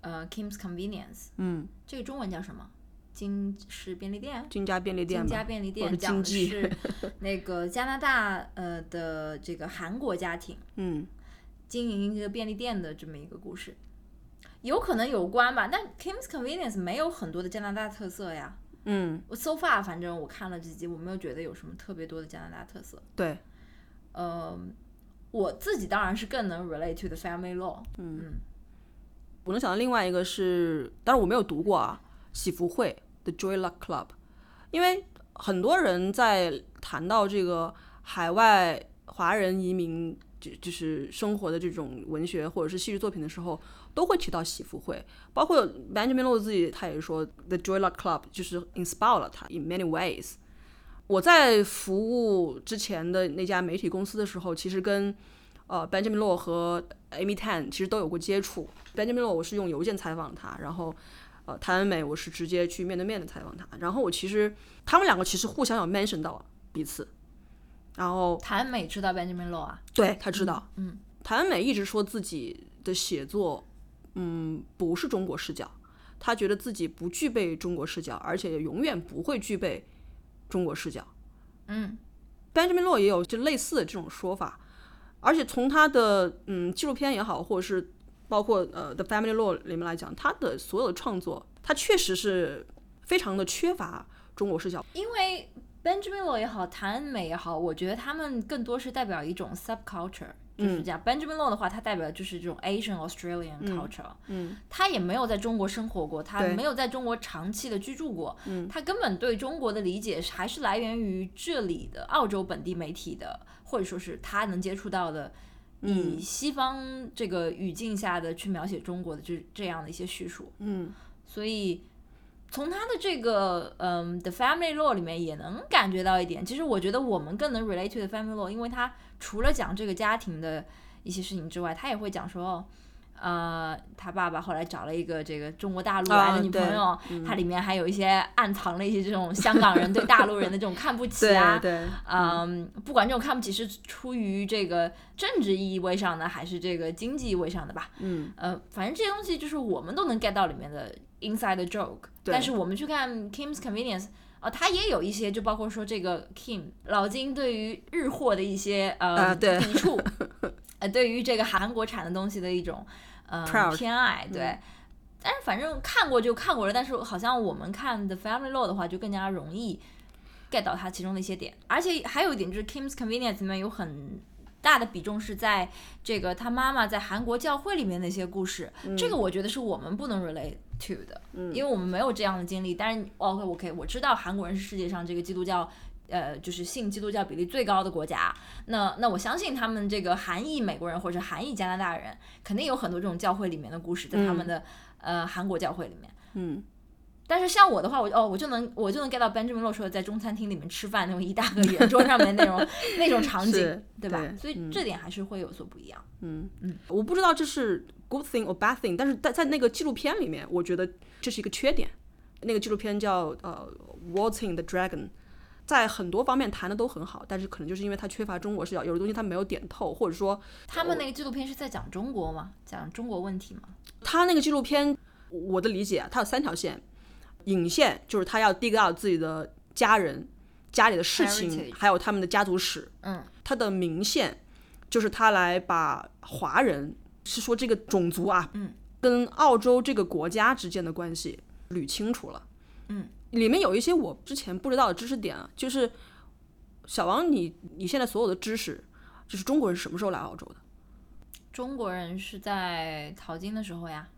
呃，《Kim's Convenience》，嗯，这个中文叫什么？金是便利店。金家便利店金家，便利店讲的是 那个加拿大呃的这个韩国家庭嗯经营一个便利店的这么一个故事，有可能有关吧。但 Kim's Convenience 没有很多的加拿大特色呀。嗯，我 so far 反正我看了几集，我没有觉得有什么特别多的加拿大特色。对，呃，我自己当然是更能 relate to the family law。嗯我能想到另外一个是，但是我没有读过啊，喜福会 The Joy Luck Club，因为很多人在谈到这个海外华人移民就就是生活的这种文学或者是戏剧作品的时候，都会提到喜福会，包括 Benjamin Low 自己他也说 The Joy Luck Club 就是 inspired 了他 in many ways。我在服务之前的那家媒体公司的时候，其实跟呃 Benjamin Law 和 Amy Tan 其实都有过接触。Benjamin Law 我是用邮件采访他，然后呃谭恩美我是直接去面对面的采访他。然后我其实他们两个其实互相有 mention 到彼此，然后谭美知道 Benjamin Law 啊，对他知道，嗯，谭美一直说自己的写作，嗯，不是中国视角，他觉得自己不具备中国视角，而且也永远不会具备中国视角。嗯 Benjamin Law 也有就类似的这种说法，而且从他的嗯纪录片也好，或者是包括呃《The Family Law》里面来讲，他的所有的创作，他确实是非常的缺乏中国视角。因为 Benjamin Law 也好，谭恩美也好，我觉得他们更多是代表一种 subculture，就是这样。Benjamin Law 的话，他代表就是这种 Asian Australian culture，嗯。他也没有在中国生活过，他没有在中国长期的居住过，嗯。他根本对中国的理解还是来源于这里的澳洲本地媒体的，或者说是他能接触到的。嗯。以西方这个语境下的去描写中国的这这样的一些叙述，嗯。所以从他的这个嗯《The Family Law》里面也能感觉到一点。其实我觉得我们更能 relate to The Family Law，因为他除了讲这个家庭的一些事情之外，他也会讲说，呃，他爸爸后来找了一个这个中国大陆来的啊女朋友，它里面还有一些暗藏了一些这种香港人对大陆人的这种看不起啊。对，嗯，不管这种看不起是出于这个政治意味上的，还是这个经济意味上的吧，嗯。呃，反正这些东西就是我们都能 get 到里面的 inside joke。但是我们去看 Kim's Convenience，啊、它也有一些，就包括说这个 Kim 老金对于日货的一些呃、抵触，呃，对于这个韩国产的东西的一种呃偏爱，对。但是反正看过就看过了，但是好像我们看 The Family Law 的话，就更加容易 get 到它其中的一些点。而且还有一点就是 Kim's Convenience 里面有很大的比重是在这个他妈妈在韩国教会里面的一些故事，这个我觉得是我们不能 relate to 的，因为我们没有这样的经历。但是 OK OK，我知道韩国人是世界上这个基督教。呃，就是信基督教比例最高的国家，那那我相信他们这个韩裔美国人或者韩裔加拿大人，肯定有很多这种教会里面的故事，在他们的、呃韩国教会里面。嗯但是像我的话，我哦，我就能我就能 get 到 Benjamin 说的在中餐厅里面吃饭那种一大个圆桌上面那种 那种场景，对吧？对所以嗯这点还是会有所不一样。嗯嗯，我不知道这是 good thing or bad thing，但是在在那个纪录片里面，我觉得这是一个缺点。那个纪录片叫呃《Waltzing the Dragon》，在很多方面谈的都很好，但是可能就是因为他缺乏中国视角，有的东西他没有点透，或者说他们那个纪录片是在讲中国吗？讲中国问题吗？他那个纪录片，我的理解啊，它有三条线，引线就是他要 dig out 自己的家人、家里的事情，还有他们的家族史。嗯，他的明线就是他来把华人是说这个种族啊，嗯，跟澳洲这个国家之间的关系捋清楚了。嗯，里面有一些我之前不知道的知识点啊，就是小王你你现在所有的知识，就是中国人什么时候来澳洲的？中国人是在淘金的时候呀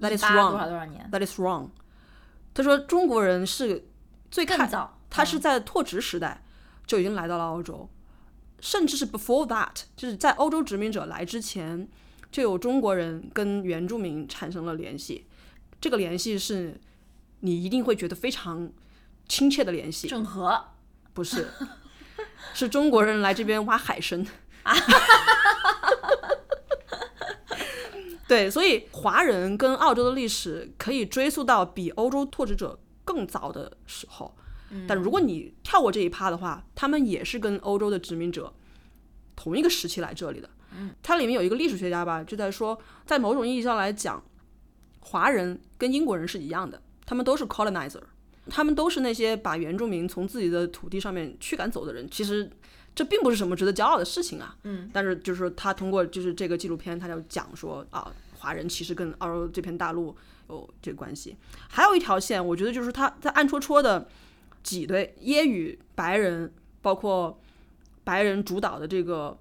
That is wrong 多少多少年？That is wrong。他说中国人是最开更早，他是在拓殖时代就已经来到了澳洲，甚至是 before that，就是在欧洲殖民者来之前，就有中国人跟原住民产生了联系。这个联系是你一定会觉得非常亲切的联系，郑和。不是，是中国人来这边挖海参啊。对，所以华人跟澳洲的历史可以追溯到比欧洲拓殖者更早的时候。但如果你跳过这一趴的话，他们也是跟欧洲的殖民者同一个时期来这里的。它里面有一个历史学家吧，就在说，在某种意义上来讲，华人跟英国人是一样的，他们都是 colonizer，他们都是那些把原住民从自己的土地上面驱赶走的人。其实这并不是什么值得骄傲的事情啊。嗯，但是就是，他通过就是这个纪录片，他就讲说啊，华人其实跟澳洲这片大陆有这个关系。还有一条线，我觉得就是他在暗戳戳的挤兑揶揄白人，包括白人主导的这个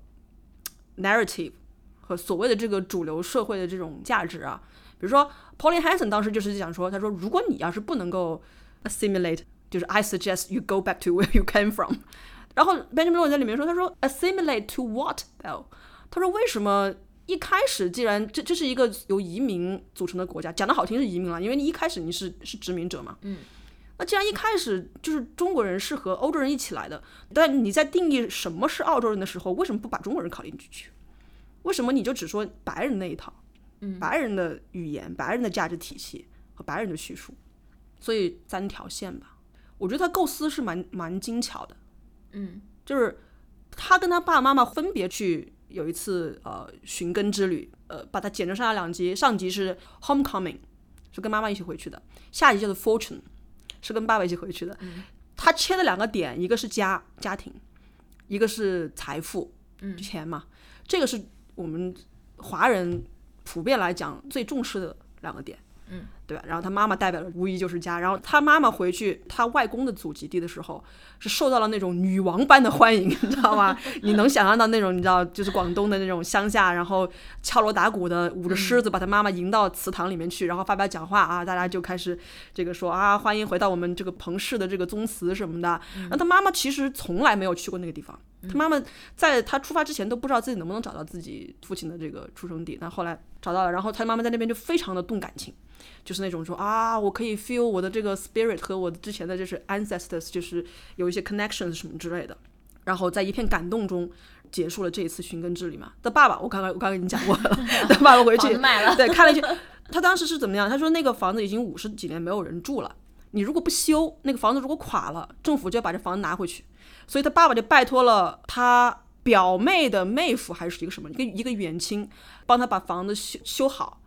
narrative 和所谓的这个主流社会的这种价值啊。比如说 Pauline Hanson 当时就是讲说，他说如果你要是不能够 assimilate，就是 I suggest you go back to where you came from。然后 Benjamin 在里面说，他说 assimilate to what though？他说为什么一开始既然这这是一个由移民组成的国家，讲的好听是移民了，因为你一开始你是是殖民者嘛，嗯，那既然一开始就是中国人是和欧洲人一起来的，但你在定义什么是澳洲人的时候，为什么不把中国人考虑进去？为什么你就只说白人那一套？嗯，白人的语言、白人的价值体系和白人的叙述，所以三条线吧，我觉得他构思是蛮蛮精巧的。嗯就是他跟他爸爸妈妈分别去有一次呃寻根之旅，呃把它剪成上下两集，上集是 Homecoming，是跟妈妈一起回去的，下集叫做 Fortune，是跟爸爸一起回去的。他切的两个点，一个是家家庭，一个是财富，嗯钱嘛，这个是我们华人普遍来讲最重视的两个点。嗯，对吧？然后他妈妈代表的无疑就是家。然后他妈妈回去他外公的祖籍地的时候，是受到了那种女王般的欢迎，你知道吗？你能想象到那种你知道，就是广东的那种乡下，然后敲锣打鼓的，舞着狮子把他妈妈迎到祠堂里面去，然后发表讲话啊，大家就开始这个说啊，欢迎回到我们这个彭氏的这个宗祠什么的。然后他妈妈其实从来没有去过那个地方，他妈妈在他出发之前都不知道自己能不能找到自己父亲的这个出生地，但后来找到了，然后他妈妈在那边就非常的动感情。就是那种说啊，我可以 feel 我的这个 spirit 和我之前的就是 ancestors，就是有一些 connections 什么之类的。然后在一片感动中结束了这一次寻根之旅嘛。的爸爸，我刚刚我刚刚已经讲过了。的爸爸回去对看了一句，他当时是怎么样？他说那个房子已经五十几年没有人住了，你如果不修，那个房子如果垮了，政府就要把这房子拿回去。所以他爸爸就拜托了他表妹的妹夫还是一个什么一个一个远亲，帮他把房子修修好。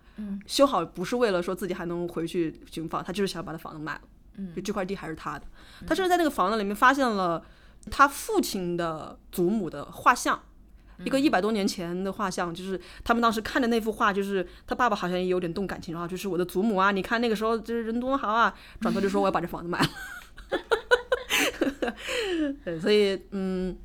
修好不是为了说自己还能回去寻访，他就是想把他房子卖了。嗯，就这块地还是他的。他甚至在那个房子里面发现了他父亲的祖母的画像，一个一百多年前的画像，就是他们当时看的那幅画，就是他爸爸好像也有点动感情然后，就是我的祖母啊，你看那个时候就是人多好啊，转头就说我要把这房子卖了。对，所以嗯，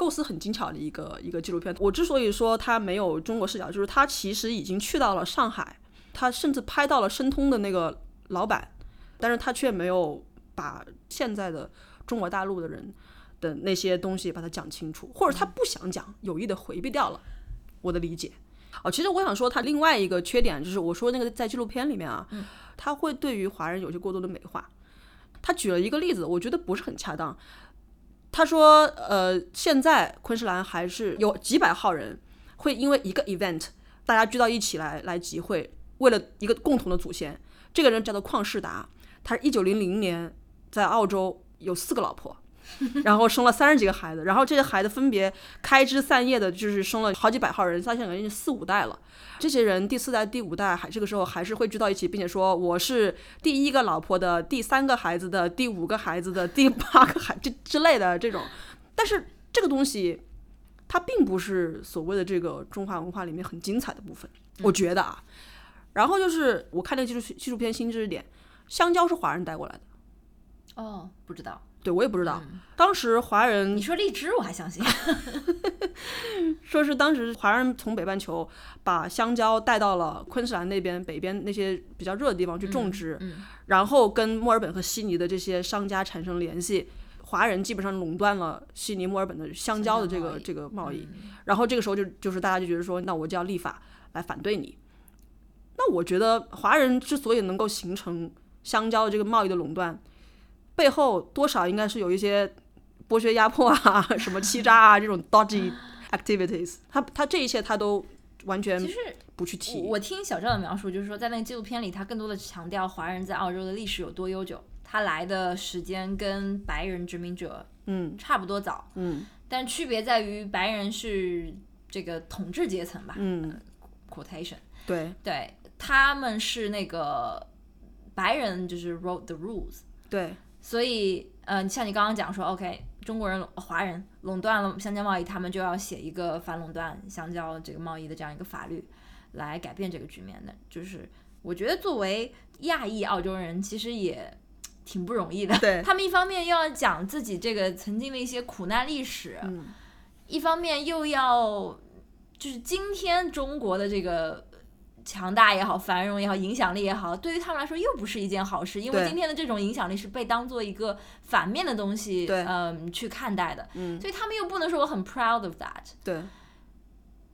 构思很精巧的一个一个纪录片。我之所以说他没有中国视角，就是他其实已经去到了上海。他甚至拍到了申通的那个老板，但是他却没有把现在的中国大陆的人的那些东西把它讲清楚，或者他不想讲，有意的回避掉了。我的理解。哦，其实我想说他另外一个缺点就是，我说那个在纪录片里面啊，他会对于华人有些过多的美化。他举了一个例子，我觉得不是很恰当。他说，呃，现在昆士兰还是有几百号人会因为一个 event，大家聚到一起来来集会。为了一个共同的祖先，这个人叫做旷世达，他是一九零零年在澳洲有四个老婆，然后生了三十几个孩子，然后这些孩子分别开枝散叶的，就是生了好几百号人，他现在已经四五代了。这些人第四代、第五代还这个时候还是会聚到一起，并且说我是第一个老婆的第三个孩子的第五个孩子的第八个孩这之类的这种。但是这个东西，它并不是所谓的这个中华文化里面很精彩的部分，我觉得啊。然后就是我看那个技术纪录片新知识点，香蕉是华人带过来的。哦，不知道，对我也不知道。当时华人，你说荔枝我还相信，说是当时华人从北半球把香蕉带到了昆士兰那边北边那些比较热的地方去种植，然后跟墨尔本和悉尼的这些商家产生联系，华人基本上垄断了悉尼、墨尔本的香蕉的这个这个贸易。然后这个时候就就是大家就觉得说，那我就要立法来反对你。那我觉得华人之所以能够形成香蕉的这个贸易的垄断，背后多少应该是有一些剥削压迫啊、什么欺诈啊这种 dodgy activities。他他这一切他都完全不去提。我听小赵的描述，就是说在那个纪录片里，他更多的强调华人在澳洲的历史有多悠久，他来的时间跟白人殖民者嗯差不多早，嗯，但区别在于白人是这个统治阶层吧，嗯，quotation，对对。他们是那个白人，就是 wrote the rules，对，所以，呃，像你刚刚讲说，OK，中国人、华人垄断了香蕉贸易，他们就要写一个反垄断香蕉这个贸易的这样一个法律，来改变这个局面的。就是我觉得作为亚裔澳洲人，其实也挺不容易的。对，他们一方面又要讲自己这个曾经的一些苦难历史，嗯，一方面又要就是今天中国的这个。强大也好，繁荣也好，影响力也好，对于他们来说又不是一件好事，因为今天的这种影响力是被当做一个反面的东西，嗯，去看待的，嗯，所以他们又不能说我很 proud of that，对，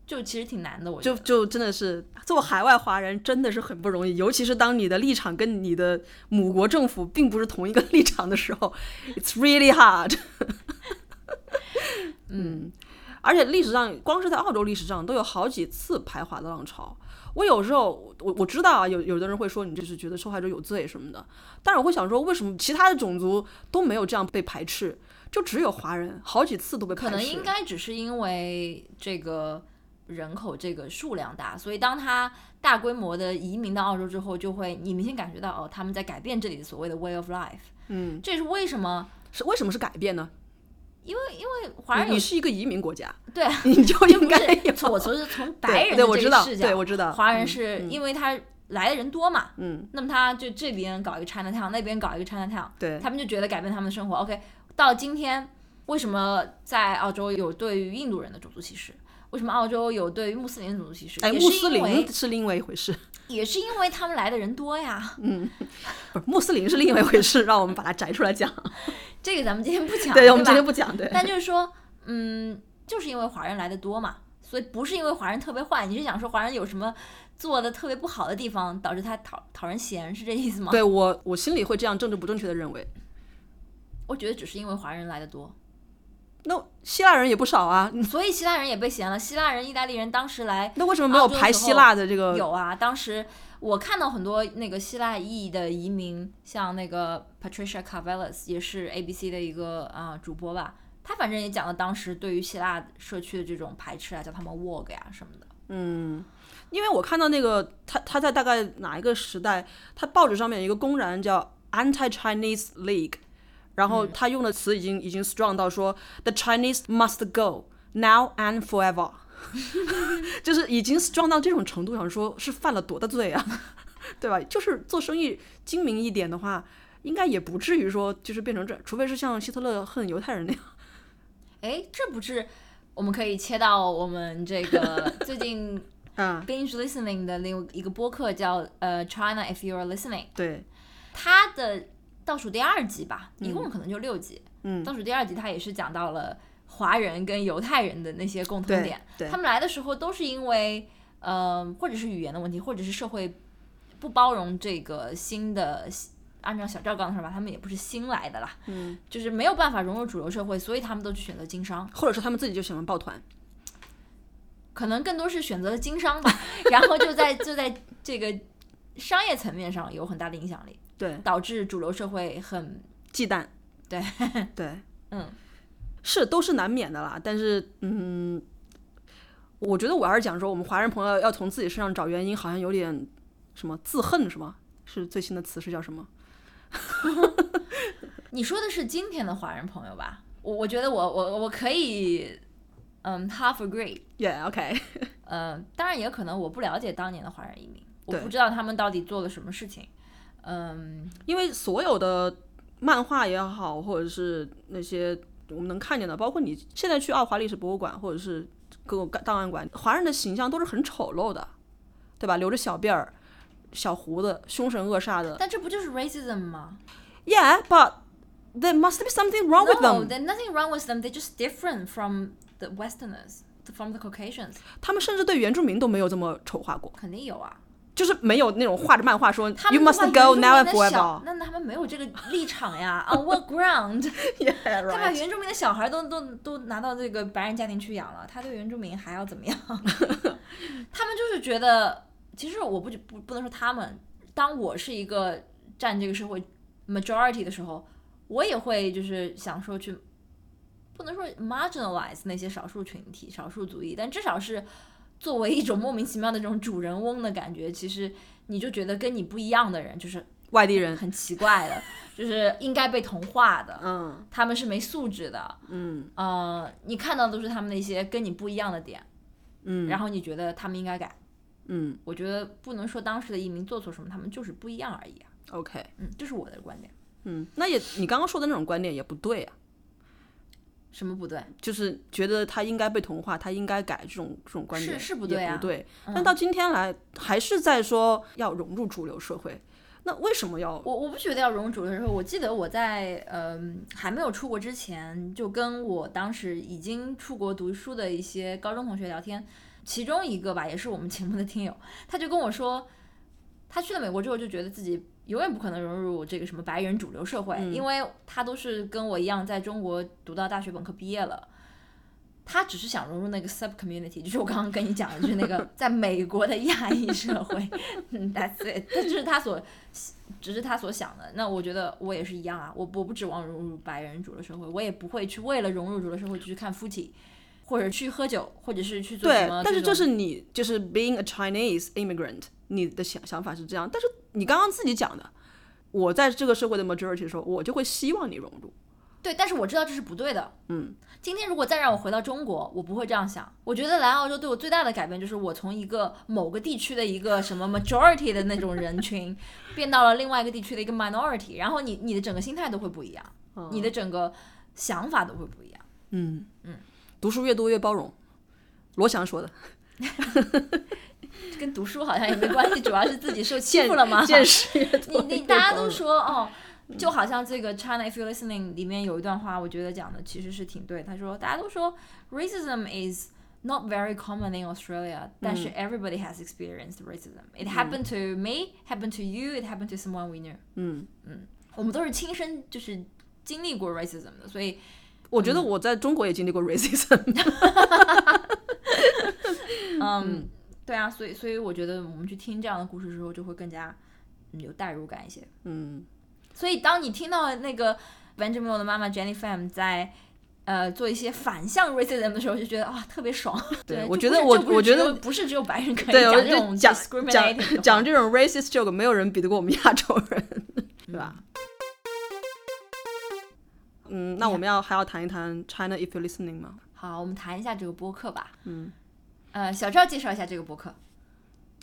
就其实挺难的，我就就真的是做海外华人真的是很不容易，尤其是当你的立场跟你的母国政府并不是同一个 立场的时候，it's really hard，嗯，而且历史上光是在澳洲历史上都有好几次排华的浪潮。我有时候我我知道啊，有有的人会说你就是觉得受害者有罪什么的，但是我会想说，为什么其他的种族都没有这样被排斥，就只有华人好几次都被排斥？可能应该只是因为这个人口这个数量大，所以当他大规模的移民到澳洲之后，就会你明显感觉到哦，他们在改变这里的所谓的 way of life。嗯，这也是为什么，是为什么是改变呢？因为因为华人有你你是一个移民国家，对啊，你就不应该有是从我说是从白人对，的我知道，这个视角，对我知道，华人嗯是嗯因为他来的人多嘛，嗯，那么他就这边搞一个 China Town，那边搞一个 China Town，对，他们就觉得改变他们的生活。OK，到今天为什么在澳洲有对于印度人的种族歧视？为什么澳洲有对穆斯林的种族歧视？哎，穆斯林是另外一回事，也是因为他们来的人多呀。不是穆斯林是另外一回事，让我们把它摘出来讲。这个咱们今天不讲，对，我们今天不讲，对，但就是说，嗯，就是因为华人来的多嘛，所以不是因为华人特别坏，你是想说华人有什么做的特别不好的地方，导致他讨讨人嫌，是这意思吗？对我我心里会这样政治不正确的认为。我觉得只是因为华人来的多，那希腊人也不少啊，所以希腊人也被嫌了。希腊人、意大利人当时来那为什么没有排希腊的这个？有啊，当时我看到很多那个希腊裔的移民，像那个 Patricia Carvelas 也是 ABC 的一个啊、主播吧，他反正也讲了当时对于希腊社区的这种排斥啊，叫他们 wog 呀什么的。嗯，因为我看到那个他他在大概哪一个时代，他报纸上面有一个公然叫 Anti-Chinese League，然后他用的词已经已经 strong 到说 The Chinese must go now and forever，就是已经 strong 到这种程度，想说是犯了多大罪啊，对吧？就是做生意精明一点的话，应该也不至于说就是变成这，除非是像希特勒恨犹太人那样。哎，这不是我们可以切到我们这个最近啊，binge listening 的另一个播客叫呃 China If you are Listening，对，它的倒数第二集吧，一共可能就六集。嗯倒数第二集他也是讲到了华人跟犹太人的那些共同点。对他们来的时候都是因为呃，或者是语言的问题，或者是社会不包容这个新的。按照小赵刚才说吧，他们也不是新来的啦，嗯，就是没有办法融入主流社会，所以他们都去选择经商。或者说他们自己就喜欢抱团。可能更多是选择了经商吧，然后就在就在这个商业层面上有很大的影响力，对，导致主流社会很忌惮。对 对，嗯，是都是难免的啦。但是，嗯，我觉得我要是讲说我们华人朋友要从自己身上找原因，好像有点什么自恨是吗？是最新的词是叫什么？你说的是今天的华人朋友吧？我我觉得我我我可以，嗯，half agree，Yeah，OK，、嗯，当然也可能我不了解当年的华人移民，我不知道他们到底做了什么事情，嗯，因为所有的漫画也好，或者是那些我们能看见的，包括你现在去奥华历史博物馆或者是各个档案馆，华人的形象都是很丑陋的，对吧？留着小辫儿、小胡子，凶神恶煞的。但这不就是 racism 吗 Yeah, but there must be something wrong with them. there's nothing wrong with them. They're just different from the Westerners, from the Caucasians. 他们甚至对原住民都没有这么丑化过，肯定有啊。就是没有那种画着漫画说他 You 们 must 把 go now 民 and 的小 forever。那他们没有这个立场呀。On what ground？Yeah, 他把.原住民的小孩都都都拿到这个白人家庭去养了，他对原住民还要怎么样？他们就是觉得，其实我不不不能说他们，当我是一个占这个社会 majority 的时候，我也会就是想说去，不能说 marginalize 那些少数群体、少数族裔，但至少是作为一种莫名其妙的这种主人翁的感觉，其实你就觉得跟你不一样的人就是外地人，很奇怪的，就是应该被同化的。嗯他们是没素质的，嗯呃，你看到的都是他们那些跟你不一样的点，嗯，然后你觉得他们应该改。嗯我觉得不能说当时的移民做错什么，他们就是不一样而已啊。，OK，嗯，这是我的观点。嗯，那也你刚刚说的那种观点也不对啊，什么不对？就是觉得他应该被同化，他应该改这种这种观点是是不对啊不对。嗯但到今天来，还是在说要融入主流社会，那为什么要？我我不觉得要融入主流社会。我记得我在嗯、还没有出国之前，就跟我当时已经出国读书的一些高中同学聊天，其中一个吧，也是我们节目的听友，他就跟我说，他去了美国之后就觉得自己永远不可能融入这个什么白人主流社会，因为他都是跟我一样在中国读到大学本科毕业了。他只是想融入那个 sub community，就是我刚刚跟你讲的，就是那个 在美国的亚裔社会，嗯，that's it，这就是他所只是他所想的。那我觉得我也是一样啊，我我不指望融入白人主流社会，我也不会去为了融入主流社会就去看 footy。或者去喝酒，或者是去做什么，。对但是这是你就是 being a Chinese immigrant，你的想想法是这样。但是你刚刚自己讲的，我在这个社会的 majority 的时候，我就会希望你融入。对，但是我知道这是不对的。嗯，今天如果再让我回到中国，我不会这样想。我觉得来澳洲对我最大的改变就是我从一个某个地区的一个什么 majority 的那种人群，变到了另外一个地区的一个 minority，然后你你的整个心态都会不一样，你的整个想法都会不一样。嗯嗯，读书越多越包容，罗翔说的。这跟读书好像也没关系，主要是自己受欺负了吗？见识越多你你大家都说哦，就好像这个 China If You Listening 里面有一段话，我觉得讲的其实是挺对。他说大家都说 racism is not very common in Australia，、但是 everybody has experienced racism. It happened to me, happened to you, it happened to someone we knew. 嗯嗯，我们都是亲身就是经历过 racism 的，所以我觉得我在中国也经历过 racism。嗯，对啊，所以所以我觉得我们去听这样的故事的时候，就会更加嗯有代入感一些。嗯，所以当你听到那个 Benjamin 的妈妈 Jenny Pham 在呃做一些反向 racism 的时候，就觉得啊特别爽。对就我觉得我我觉得不是只有白人可以讲这种就讲讲讲这种 racist joke，没有人比得过我们亚洲人，对吧？嗯，那我们要还要谈一谈 China If You Listening 吗？好，我们谈一下这个播客吧。嗯，呃，小赵介绍一下这个播客。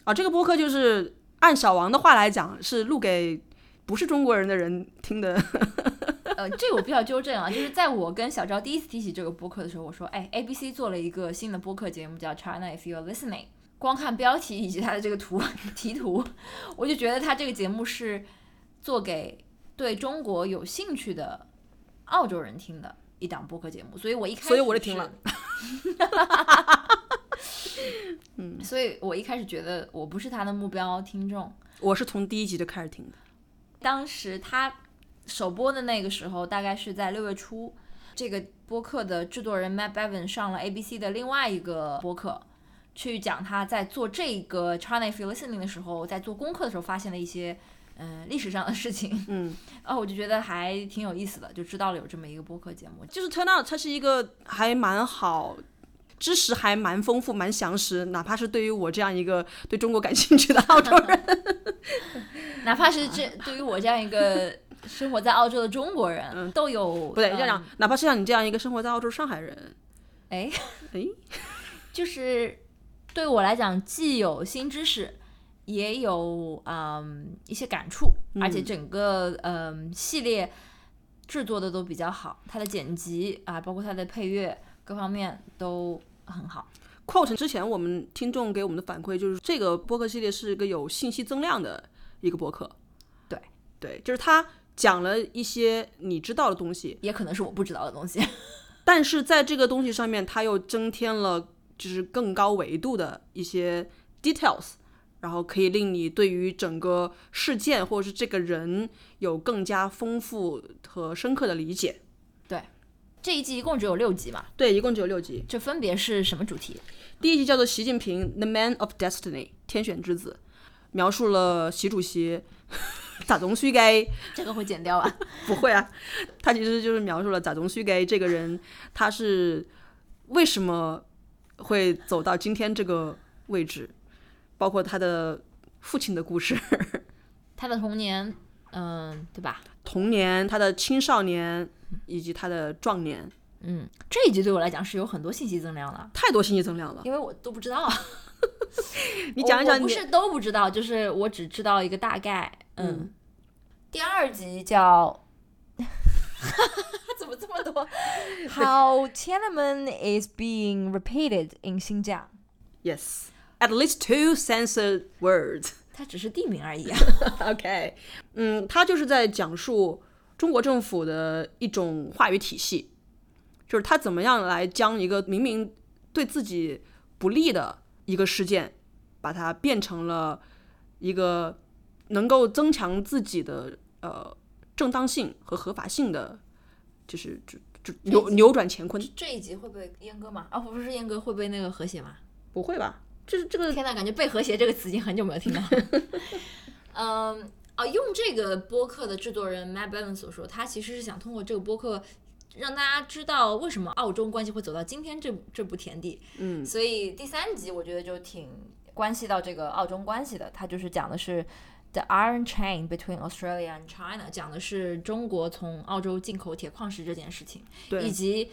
啊，这个播客就是按小王的话来讲，是录给不是中国人的人听的。呃，这个我必须要纠正啊，就是在我跟小赵第一次提起这个播客的时候，我说，哎，ABC 做了一个新的播客节目叫 China If You're Listening。光看标题以及它的这个图 题图，我就觉得它这个节目是做给对中国有兴趣的澳洲人听的一档播客节目，所以我一开始所以我就听了是。嗯，所以我一开始觉得我不是他的目标听众，我是从第一集就开始听的。当时他首播的那个时候，大概是在六月初。这个播客的制作人 Matt Bevan 上了 ABC 的另外一个播客，去讲他在做这个 China If You Listening 的时候，在做功课的时候发现了一些嗯、呃历史上的事情。嗯，哦，我就觉得还挺有意思的，就知道了有这么一个播客节目。就是 Turn Out，它是一个还蛮好。知识还蛮丰富、蛮详实，哪怕是对于我这样一个 对中国感兴趣的澳洲人，哪怕是这对于我这样一个生活在澳洲的中国人，都有不对，这样哪怕是像你这样一个生活在澳洲上海人，哎。哎，就是对我来讲，既有新知识，也有嗯一些感触，而且整个嗯系列制作的都比较好，它的剪辑啊，包括它的配乐各方面都很好。quote 之前我们听众给我们的反馈就是，这个播客系列是一个有信息增量的一个播客。对，对，就是他讲了一些你知道的东西，也可能是我不知道的东西。但是在这个东西上面，他又增添了就是更高维度的一些 details，然后可以令你对于整个事件或者是这个人有更加丰富和深刻的理解。这一季一共只有六集嘛，对，一共只有六集。这分别是什么主题？第一集叫做习近平 The Man of Destiny 天选之子，描述了习主席咋总须该这个会剪掉啊。不会啊，他其实就是描述了咋总须该这个人，他是为什么会走到今天这个位置，包括他的父亲的故事，他的童年，嗯，对吧？童年、他的青少年以及他的壮年，嗯，这一集对我来讲是有很多信息增量的，太多信息增量了。因为我都不知道。你讲一讲你不是都不知道，就是我只知道一个大概。嗯，嗯第二集叫，怎么这么多？How Tiananmen is being repeated in Xinjiang? Yes, at least two censored words。它只是地名而已啊。OK，嗯，他就是在讲述中国政府的一种话语体系，就是他怎么样来将一个明明对自己不利的一个事件，把它变成了一个能够增强自己的呃正当性和合法性的，就是就就扭扭转乾坤。这一集会被阉割吗？啊，不是阉割，会被那个和谐吗？不会吧？这是这个天呐，感觉“被和谐”这个词已经很久没有听到了。嗯，啊，用这个播客的制作人 Matt Bevan 所说，他其实是想通过这个播客让大家知道为什么澳中关系会走到今天这这步田地。嗯所以第三集我觉得就挺关系到这个澳中关系的，它就是讲的是 the iron chain between Australia and China，讲的是中国从澳洲进口铁矿石这件事情，以，及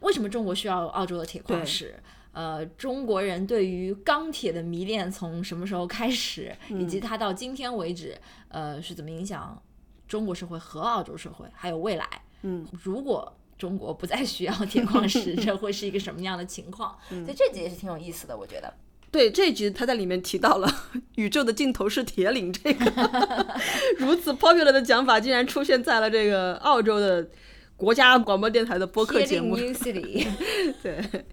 为什么中国需要澳洲的铁矿石。呃，中国人对于钢铁的迷恋从什么时候开始，以及它到今天为止，呃，是怎么影响中国社会和澳洲社会，还有未来。嗯，如果中国不再需要铁矿石，这会是一个什么样的情况？所以这集也是挺有意思的，我觉得。对这一集他在里面提到了宇宙的尽头是铁岭这个 如此 popular 的讲法，竟然出现在了这个澳洲的国家广播电台的播客节目。对，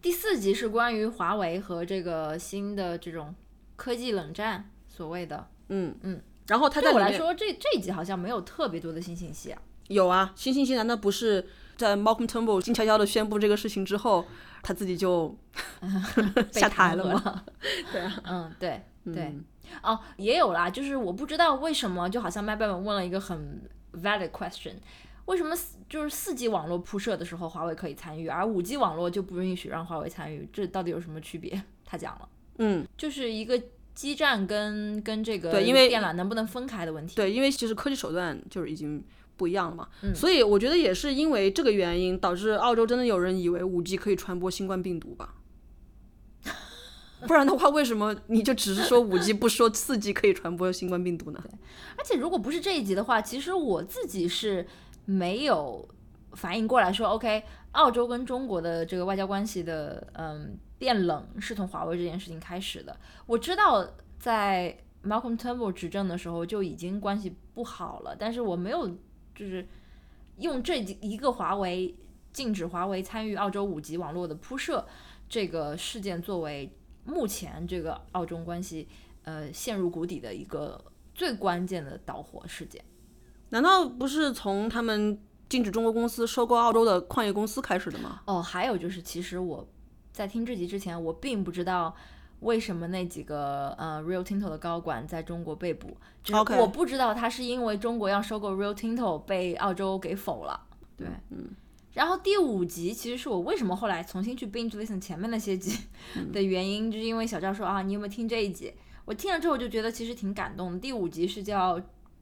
第四集是关于华为和这个新的这种科技冷战，所谓的。嗯嗯。然后他对我来说，这这一集好像没有特别多的新信息啊。有啊，新信息难道不是在 Malcolm Turnbull 静悄悄的宣布这个事情之后，他自己就 被 下台了吗？对啊，嗯，对对、嗯哦，也有啦，就是我不知道为什么，就好像麦贝文问了一个很 valid question，为什么四就是四 G 网络铺设的时候华为可以参与，而五 G 网络就不允许让华为参与，这到底有什么区别？他讲了，嗯，就是一个基站跟跟这个对因为电缆能不能分开的问题。对，因为其实科技手段就是已经不一样了嘛，嗯所以我觉得也是因为这个原因，导致澳洲真的有人以为五 G 可以传播新冠病毒吧。不然的话，为什么你就只是说五 G，不说四 G 可以传播新冠病毒呢？而且如果不是这一集的话，其实我自己是没有反应过来说，OK，澳洲跟中国的这个外交关系的嗯变冷是从华为这件事情开始的。我知道在 Malcolm Turnbull 执政的时候就已经关系不好了，但是我没有就是用这一个华为禁止华为参与澳洲五 G 网络的铺设这个事件作为目前这个澳中关系呃陷入谷底的一个最关键的导火事件。难道不是从他们禁止中国公司收购澳洲的矿业公司开始的吗？哦，还有就是，其实我在听这集之前，我并不知道为什么那几个呃 Real Tinto 的高管在中国被捕，就是我不知道他是因为中国要收购 Real Tinto 被澳洲给否了。对，嗯。然后第五集其实是我为什么后来重新去 binge listen 前面那些集嗯 的原因，就是因为小赵说啊，你有没有听这一集？我听了之后就觉得其实挺感动的。第五集是叫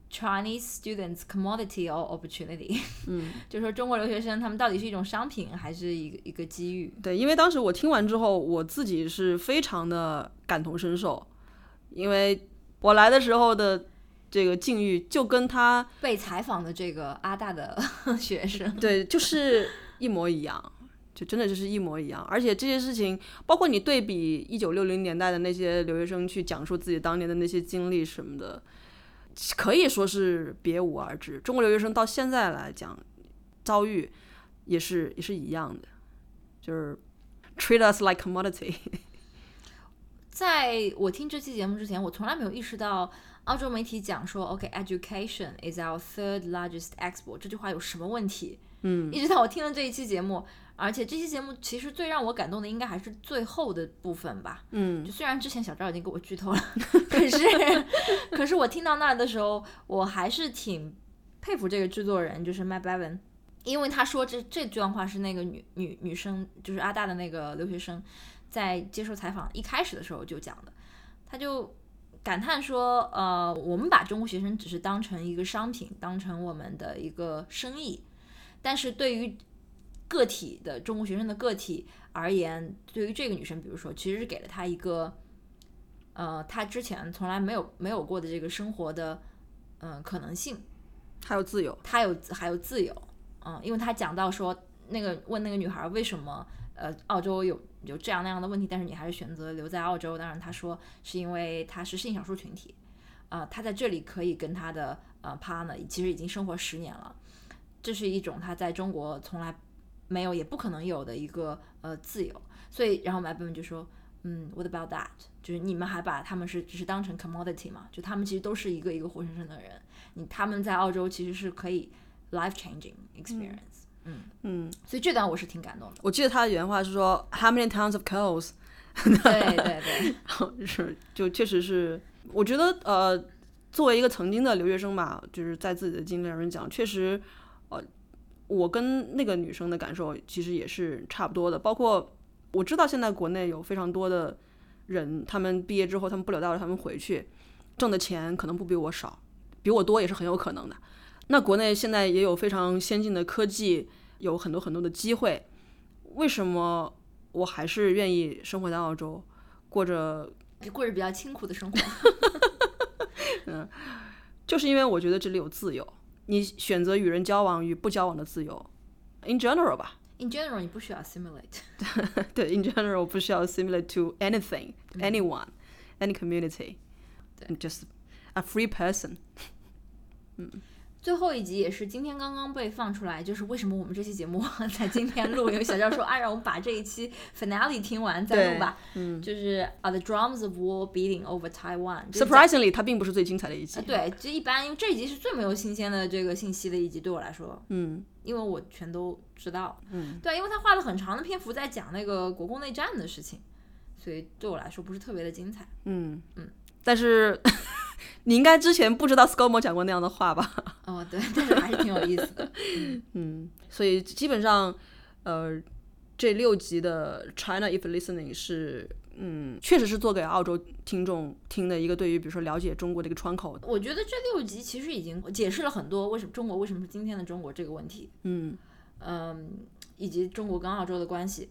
Chinese students commodity or opportunity，嗯，就是说中国留学生他们到底是一种商品还是一个一个机遇？对，因为当时我听完之后，我自己是非常的感同身受，因为我来的时候的这个境遇就跟他被采访的这个阿大的 学生，对就是一模一样，就真的就是一模一样。而且这些事情，包括你对比一九六零年代的那些留学生去讲述自己当年的那些经历什么的，可以说是别无二致。中国留学生到现在来讲，遭遇也是也是一样的，就是 treat us like commodity。在我听这期节目之前，我从来没有意识到澳洲媒体讲说 “OK，education、is our third largest export” 这句话有什么问题。嗯，一直到我听了这一期节目，而且这期节目其实最让我感动的应该还是最后的部分吧。嗯。就虽然之前小赵已经给我剧透了，可是可是我听到那儿的时候，我还是挺佩服这个制作人，就是 Matt Bevan，因为他说这这段话是那个女女女生，就是阿大的那个留学生，在接受采访一开始的时候就讲的，他就感叹说，呃，我们把中国学生只是当成一个商品，当成我们的一个生意，但是对于个体的中国学生的个体而言，对于这个女生，比如说，其实是给了她一个，呃，她之前从来没有没有过的这个生活的，嗯、可能性。还有自由。她有还有自由，嗯，因为她讲到说，那个问那个女孩为什么，呃，澳洲有有这样那样的问题，但是你还是选择留在澳洲。当然，她说是因为她是性少数群体，啊、她在这里可以跟她的呃 partner 其实已经生活十年了，这是一种她在中国从来没有也不可能有的一个呃自由。所以，然后麦贝文就说，嗯，What about that？就是你们还把他们是只是当成 commodity 嘛？就他们其实都是一个一个活生生的人。你他们在澳洲其实是可以 life changing experience，嗯嗯，所以这段我是挺感动的。我记得他的原话是说，How many tons of coals？对对对，是，就确实是，我觉得呃，作为一个曾经的留学生吧，就是在自己的经历上面讲，确实，呃，我跟那个女生的感受其实也是差不多的，包括我知道现在国内有非常多的人，他们毕业之后他们不留大陆，他们回去挣的钱可能不比我少，比我多也是很有可能的。那国内现在也有非常先进的科技，有很多很多的机会，为什么我还是愿意生活在澳洲，过着过着比较清苦的生活？嗯就是因为我觉得这里有自由，你选择与人交往与不交往的自由，in general 吧。 In general，你不需要 simulate。对，in general 不需要 similar to anything, anyone, any community. I'm just a free person. 最后一集也是今天刚刚被放出来，就是为什么我们这期节目 在今天录？因为小赵说啊，让我们把这一期 finale 听完再录吧。嗯，就是 Are the drums of war beating over Taiwan？就是讲 Surprisingly，它并不是最精彩的一集啊，。对，就一般，因为这一集是最没有新鲜的这个信息的一集，对我来说，嗯因为我全都知道。嗯，对，因为他花了很长的篇幅在讲那个国共内战的事情，所以对我来说不是特别的精彩。嗯嗯，但是 你应该之前不知道 ScoMo 讲过那样的话吧？哦，对，但是还是挺有意思的。嗯，所以基本上，呃，这六集的 China If Listening 是，嗯，确实是做给澳洲听众听的一个对于比如说了解中国的一个窗口。我觉得这六集其实已经解释了很多为什么中国为什么是今天的中国这个问题，嗯嗯，以及中国跟澳洲的关系。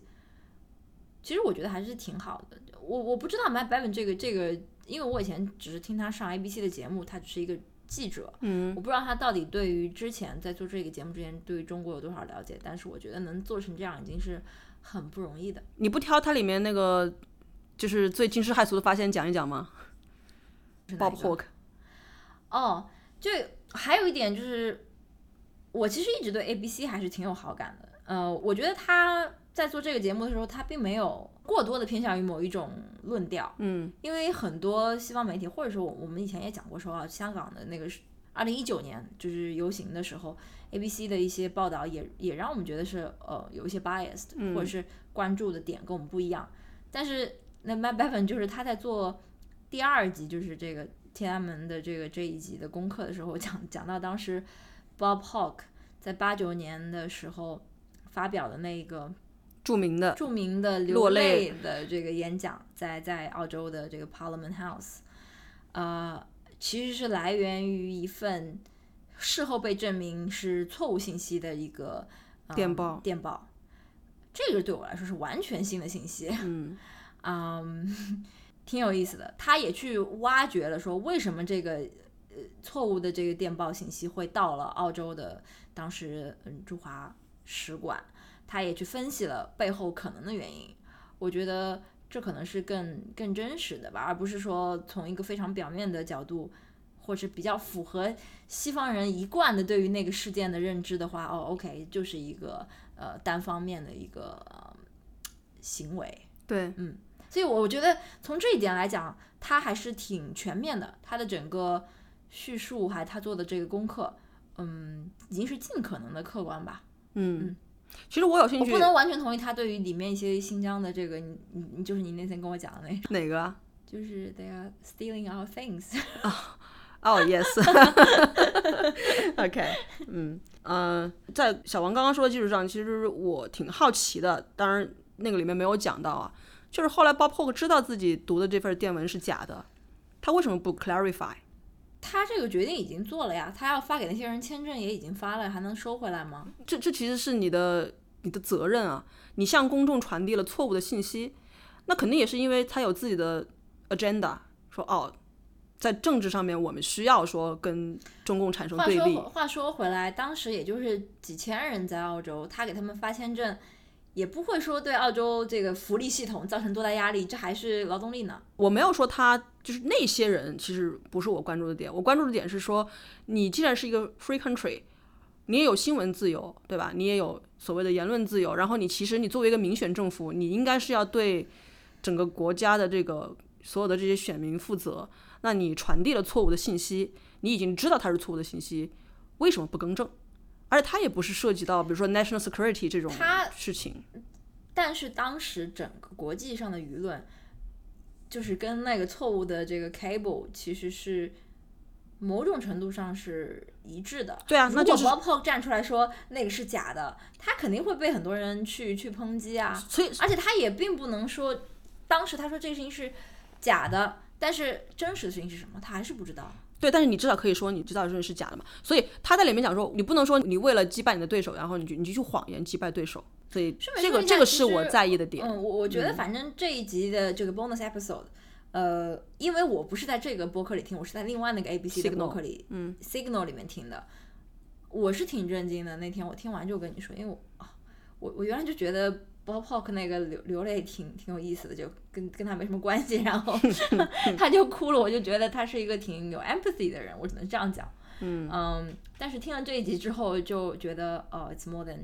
其实我觉得还是挺好的。我我不知道 Matt Bevin 这个这个，因为我以前只是听他上 ABC 的节目，他只是一个记者，嗯我不知道他到底对于之前在做这个节目之前对于中国有多少了解，但是我觉得能做成这样已经是很不容易的。你不挑他里面那个就是最惊世骇俗的发现讲一讲吗？Bob 是哪一个 Hawke。哦，就还有一点就是，我其实一直对 ABC 还是挺有好感的。呃，我觉得他在做这个节目的时候，他并没有过多的偏向于某一种论调，嗯因为很多西方媒体，或者说我我们以前也讲过说啊，香港的那个是二零一九年就是游行的时候，ABC 的一些报道也也让我们觉得是呃有一些 biased，、嗯或者是关注的点跟我们不一样。但是那 Matt Bevin 就是他在做第二集，就是这个天安门的这个这一集的功课的时候，讲讲到当时 Bob Hawke 在八九年的时候发表的那个著名的著名的流落泪泪的这个演讲，在在澳洲的这个 Parliament House，呃，其实是来源于一份事后被证明是错误信息的一个、呃电报。电报，这个对我来说是完全新的信息，嗯。嗯，挺有意思的。他也去挖掘了说为什么这个呃错误的这个电报信息会到了澳洲的当时嗯驻华使馆，他也去分析了背后可能的原因。我觉得这可能是更更真实的吧，而不是说从一个非常表面的角度。或者比较符合西方人一贯的对于那个事件的认知的话，哦，OK，就是一个呃单方面的一个、呃、行为。对，嗯所以我觉得从这一点来讲，他还是挺全面的。他的整个叙述还他做的这个功课，嗯，已经是尽可能的客观吧。嗯，其实我有兴趣我不能完全同意他对于里面一些新疆的这个，你你你就是你那天跟我讲的那个，哪个啊？就是 they are stealing our things。哦、y e s OK，嗯呃，在小王刚刚说的基础上，其实我挺好奇的，当然那个里面没有讲到啊，就是后来 Bob Hawke 知道自己读的这份电文是假的，他为什么不 clarify？他这个决定已经做了呀，他要发给那些人签证也已经发了，还能收回来吗？这这其实是你的你的责任啊！你向公众传递了错误的信息，那肯定也是因为他有自己的 agenda，说哦，在政治上面我们需要说跟中共产生对立说。话说回来，当时也就是几千人在澳洲，他给他们发签证，也不会说对澳洲这个福利系统造成多大压力，这还是劳动力呢。我没有说他就是那些人，其实不是我关注的点。我关注的点是说，你既然是一个 free country，你也有新闻自由，对吧？你也有所谓的言论自由。然后你其实你作为一个民选政府，你应该是要对整个国家的这个所有的这些选民负责。那你传递了错误的信息，你已经知道它是错误的信息，为什么不更正？而且它也不是涉及到比如说 national security 这种事情。但是当时整个国际上的舆论，就是跟那个错误的这个 cable 其实是某种程度上是一致的。对啊，如果那就是 Bob Hope 站出来说那个是假的，他肯定会被很多人去去抨击啊。所以而且他也并不能说，当时他说这个事情是假的，但是真实的事情是什么，他还是不知道。对，但是你至少可以说你知道这是假的嘛。所以他在里面讲说，你不能说你为了击败你的对手，然后你就你就去谎言击败对手。所以这个这个是我在意的点。嗯，我我觉得反正这一集的这个 bonus episode，呃，因为我不是在这个播客里听，我是在另外那个 ABC 的播客里，嗯，Signal 里面听的，我是挺震惊的。那天我听完就跟你说，因为我啊，我我原来就觉得 Bob Hawk 那个流流泪挺挺有意思的，就跟跟他没什么关系，然后 他就哭了，我就觉得他是一个挺有 empathy 的人，我只能这样讲。嗯嗯，但是听了这一集之后，就觉得哦，it's more than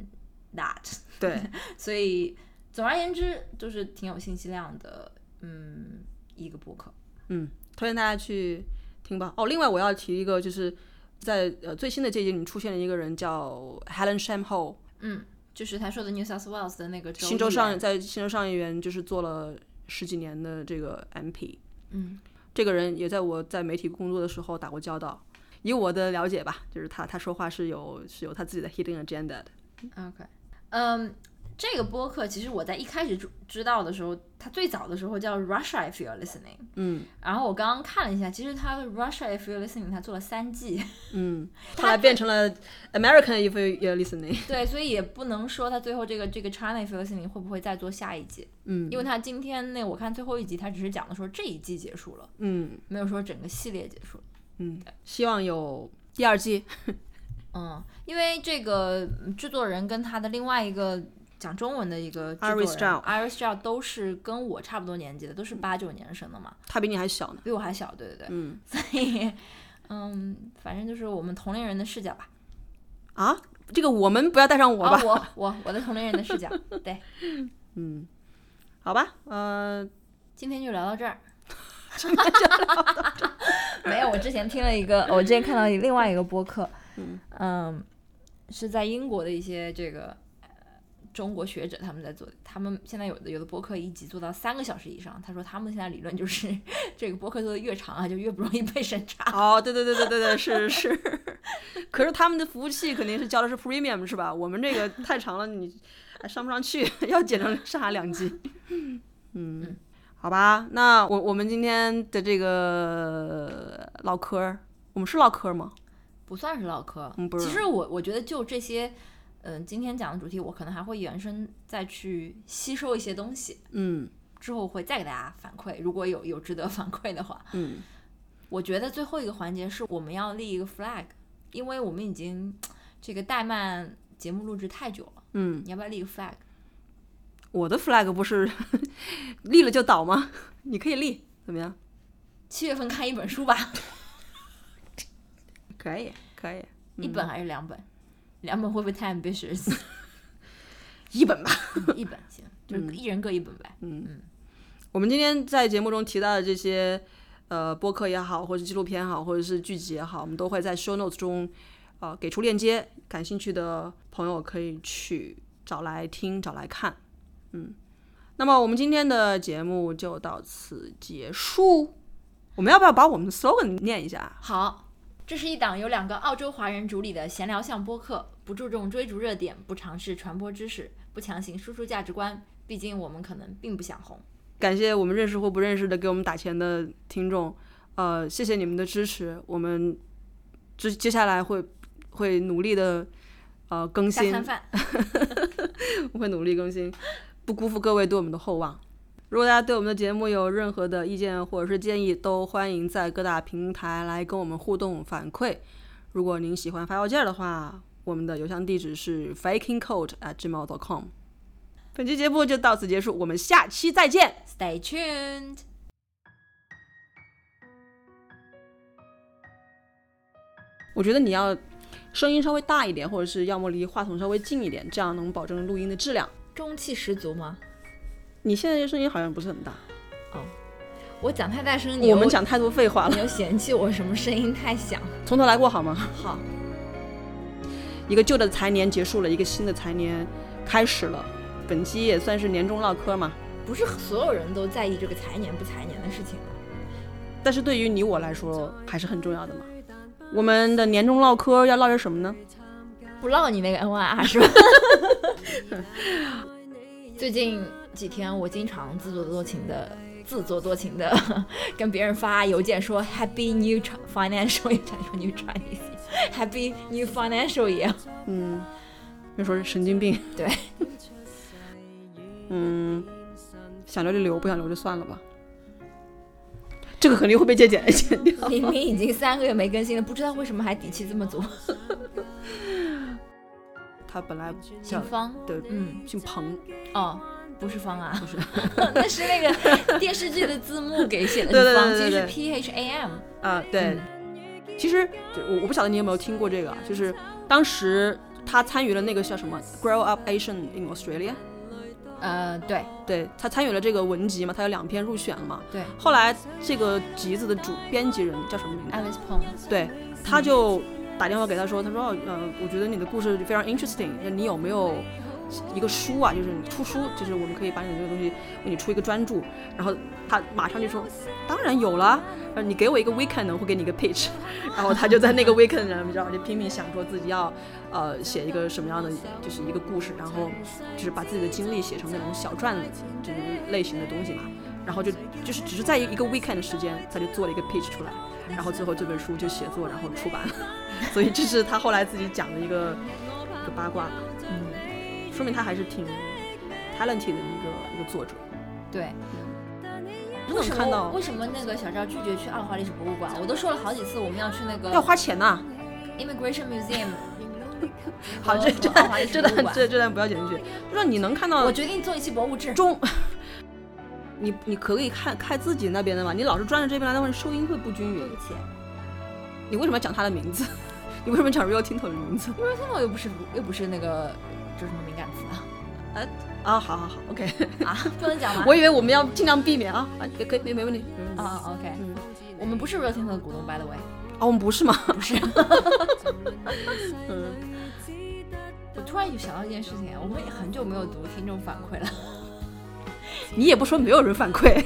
that。对，所以总而言之，就是挺有信息量的，嗯，一个博客。嗯，推荐大家去听吧。哦，另外我要提一个，就是在呃最新的这一集里出现了一个人叫 Helen Shamho，嗯，就是他说的 New South Wales 的那个州新州上在新州上议员就是做了十几年的这个 MP，嗯这个人也在我在媒体工作的时候打过交道。以我的了解吧，就是他他说话是有是有他自己的 hidden agenda 的。，OK，嗯。这个播客其实我在一开始知知道的时候，它最早的时候叫 Russia If You're Listening，嗯然后我刚刚看了一下，其实它 Russia If You're Listening 它做了三季，嗯，后来变成了 American if you're listening。对，所以也不能说它最后这个这个 China If You're Listening 会不会再做下一季，嗯因为它今天那我看最后一集，它只是讲的说这一季结束了，嗯没有说整个系列结束了。嗯，希望有第二季。嗯，因为这个嗯制作人跟他的另外一个讲中文的一个制作人 Iris Zhao 都是跟我差不多年纪的，都是八九年生的嘛，他比你还小呢。比我还小，对对对，嗯 所以嗯，反正就是我们同龄人的视角吧。啊，这个我们不要带上我吧。啊，我我我的同龄人的视角，对，嗯，好吧，呃，今天就聊到这儿。没有，我之前听了一个，我之前看到另外一个播客，嗯是在英国的一些这个呃中国学者他们在做，他们现在有的有的播客一集做到三个小时以上，他说他们现在理论就是这个播客做的越长啊，就越不容易被审查。哦，对对对对对对，是是。可是他们的服务器肯定是交的是 premium 是吧？我们这个太长了，你还上不上去，要剪成上下两集。嗯，好吧，那我我们今天的这个唠嗑儿，我们是唠嗑儿吗？不算是唠嗑，嗯不是其实我我觉得就这些，嗯、今天讲的主题，我可能还会延伸再去吸收一些东西，嗯之后会再给大家反馈，如果有有值得反馈的话。嗯我觉得最后一个环节是我们要立一个 flag，因为我们已经这个怠慢节目录制太久了，嗯，你要不要立个 flag？我的 flag 不是 立了就倒吗？你可以立，怎么样？七月份看一本书吧，可以可以，一本还是两本？两本会不会太 ambitious？一本吧。一本行，就是一人各一本呗。嗯嗯我们今天在节目中提到的这些，呃，播客也好，或者纪录片也好，或者是剧集也好，我们都会在 show notes 中，呃，给出链接，感兴趣的朋友可以去找来听，找来看。嗯，那么我们今天的节目就到此结束。我们要不要把我们的 slogan 念一下？好，这是一档由两个澳洲华人主理的闲聊向播客，不注重追逐热点，不尝试传播知识，不强行输出价值观。毕竟我们可能并不想红。感谢我们认识或不认识的给我们打钱的听众，呃，谢谢你们的支持。我们接接下来会会努力的呃更新，我 会努力更新，不辜负各位对我们的厚望。如果大家对我们的节目有任何的意见或者是建议，都欢迎在各大平台来跟我们互动反馈。如果您喜欢发邮件的话，我们的邮箱地址是 fakingcode at gmail.com。本期节目就到此结束，我们下期再见。Stay tuned。我觉得你要声音稍微大一点，或者是要么离话筒稍微近一点，这样能保证录音的质量。中气十足吗？你现在这声音好像不是很大，哦我讲太大声，你我们讲太多废话了你，又嫌弃我什么声音太响。从头来过好吗？好，一个旧的财年结束了，一个新的财年开始了。本期也算是年终唠嗑嘛，不是所有人都在意这个财年不财年的事情的。但是对于你我来说还是很重要的嘛。我们的年终唠嗑要唠些什么呢？不唠你那个 N Y R 是吧？最近几天我经常自作多情的。自作多情的 跟别人发邮件说 Happy New Financial New Chinese，Happy New Financial Year。嗯，就说是神经病。对。嗯，想留就留，不想留就算了吧。这个肯定会被借剪剪掉。明明已经三个月没更新了，不知道为什么还底气这么足。他本来姓方，对，嗯，姓彭。哦。不是方啊，不是，那是那个电视剧的字幕给写的是方，其实是 P H A M 啊，对。其实我我不晓得你有没有听过这个，就是当时他参与了那个叫什么 Grow Up Asian in Australia，呃，对，对他参与了这个文集嘛，他有两篇入选了嘛，对。后来这个集子的主编辑人叫什么名字？Alice Pong，对，他就打电话给他说，他说，呃，我觉得你的故事非常 interesting，你有没有？一个书啊，就是你出书，就是我们可以把你这个东西为你出一个专注。然后他马上就说，当然有了，你给我一个 weekend，我会给你一个 pitch。然后他就在那个 weekend 上，你知道，就拼命想说自己要，呃，写一个什么样的，就是一个故事，然后就是把自己的经历写成那种小传这种类型的东西嘛。然后就就是只是在一个 weekend 的时间，他就做了一个 pitch 出来，然后最后这本书就写作，然后出版了。所以这是他后来自己讲的一个一个八卦。说明他还是挺 talented 的一个一个作者。对。为什么为什么那个小赵拒绝去二华历史博物馆？我都说了好几次，我们要去那个。要花钱呐。Immigration Museum。好，这 这段这段这这段不要剪进去。就说你能看到。我决定做一期博物志。中。你你可以看看自己那边的嘛？你老是转着这边来，那会收音会不均匀。对不起。你为什么要讲他的名字？你为什么讲 Real Tinto 的名字？Real Tinto 又不是又不是那个。有什么敏感词啊？呃 啊，好好好，OK。啊，不能讲吗？我以为我们要尽量避免啊啊，可以没没问题啊，OK，嗯，我们不是 Real Team 的股东，By the way，啊，我们不是吗？不是，嗯，我突然就想到一件事情，我们也很久没有读听众反馈了，你也不说没有人反馈，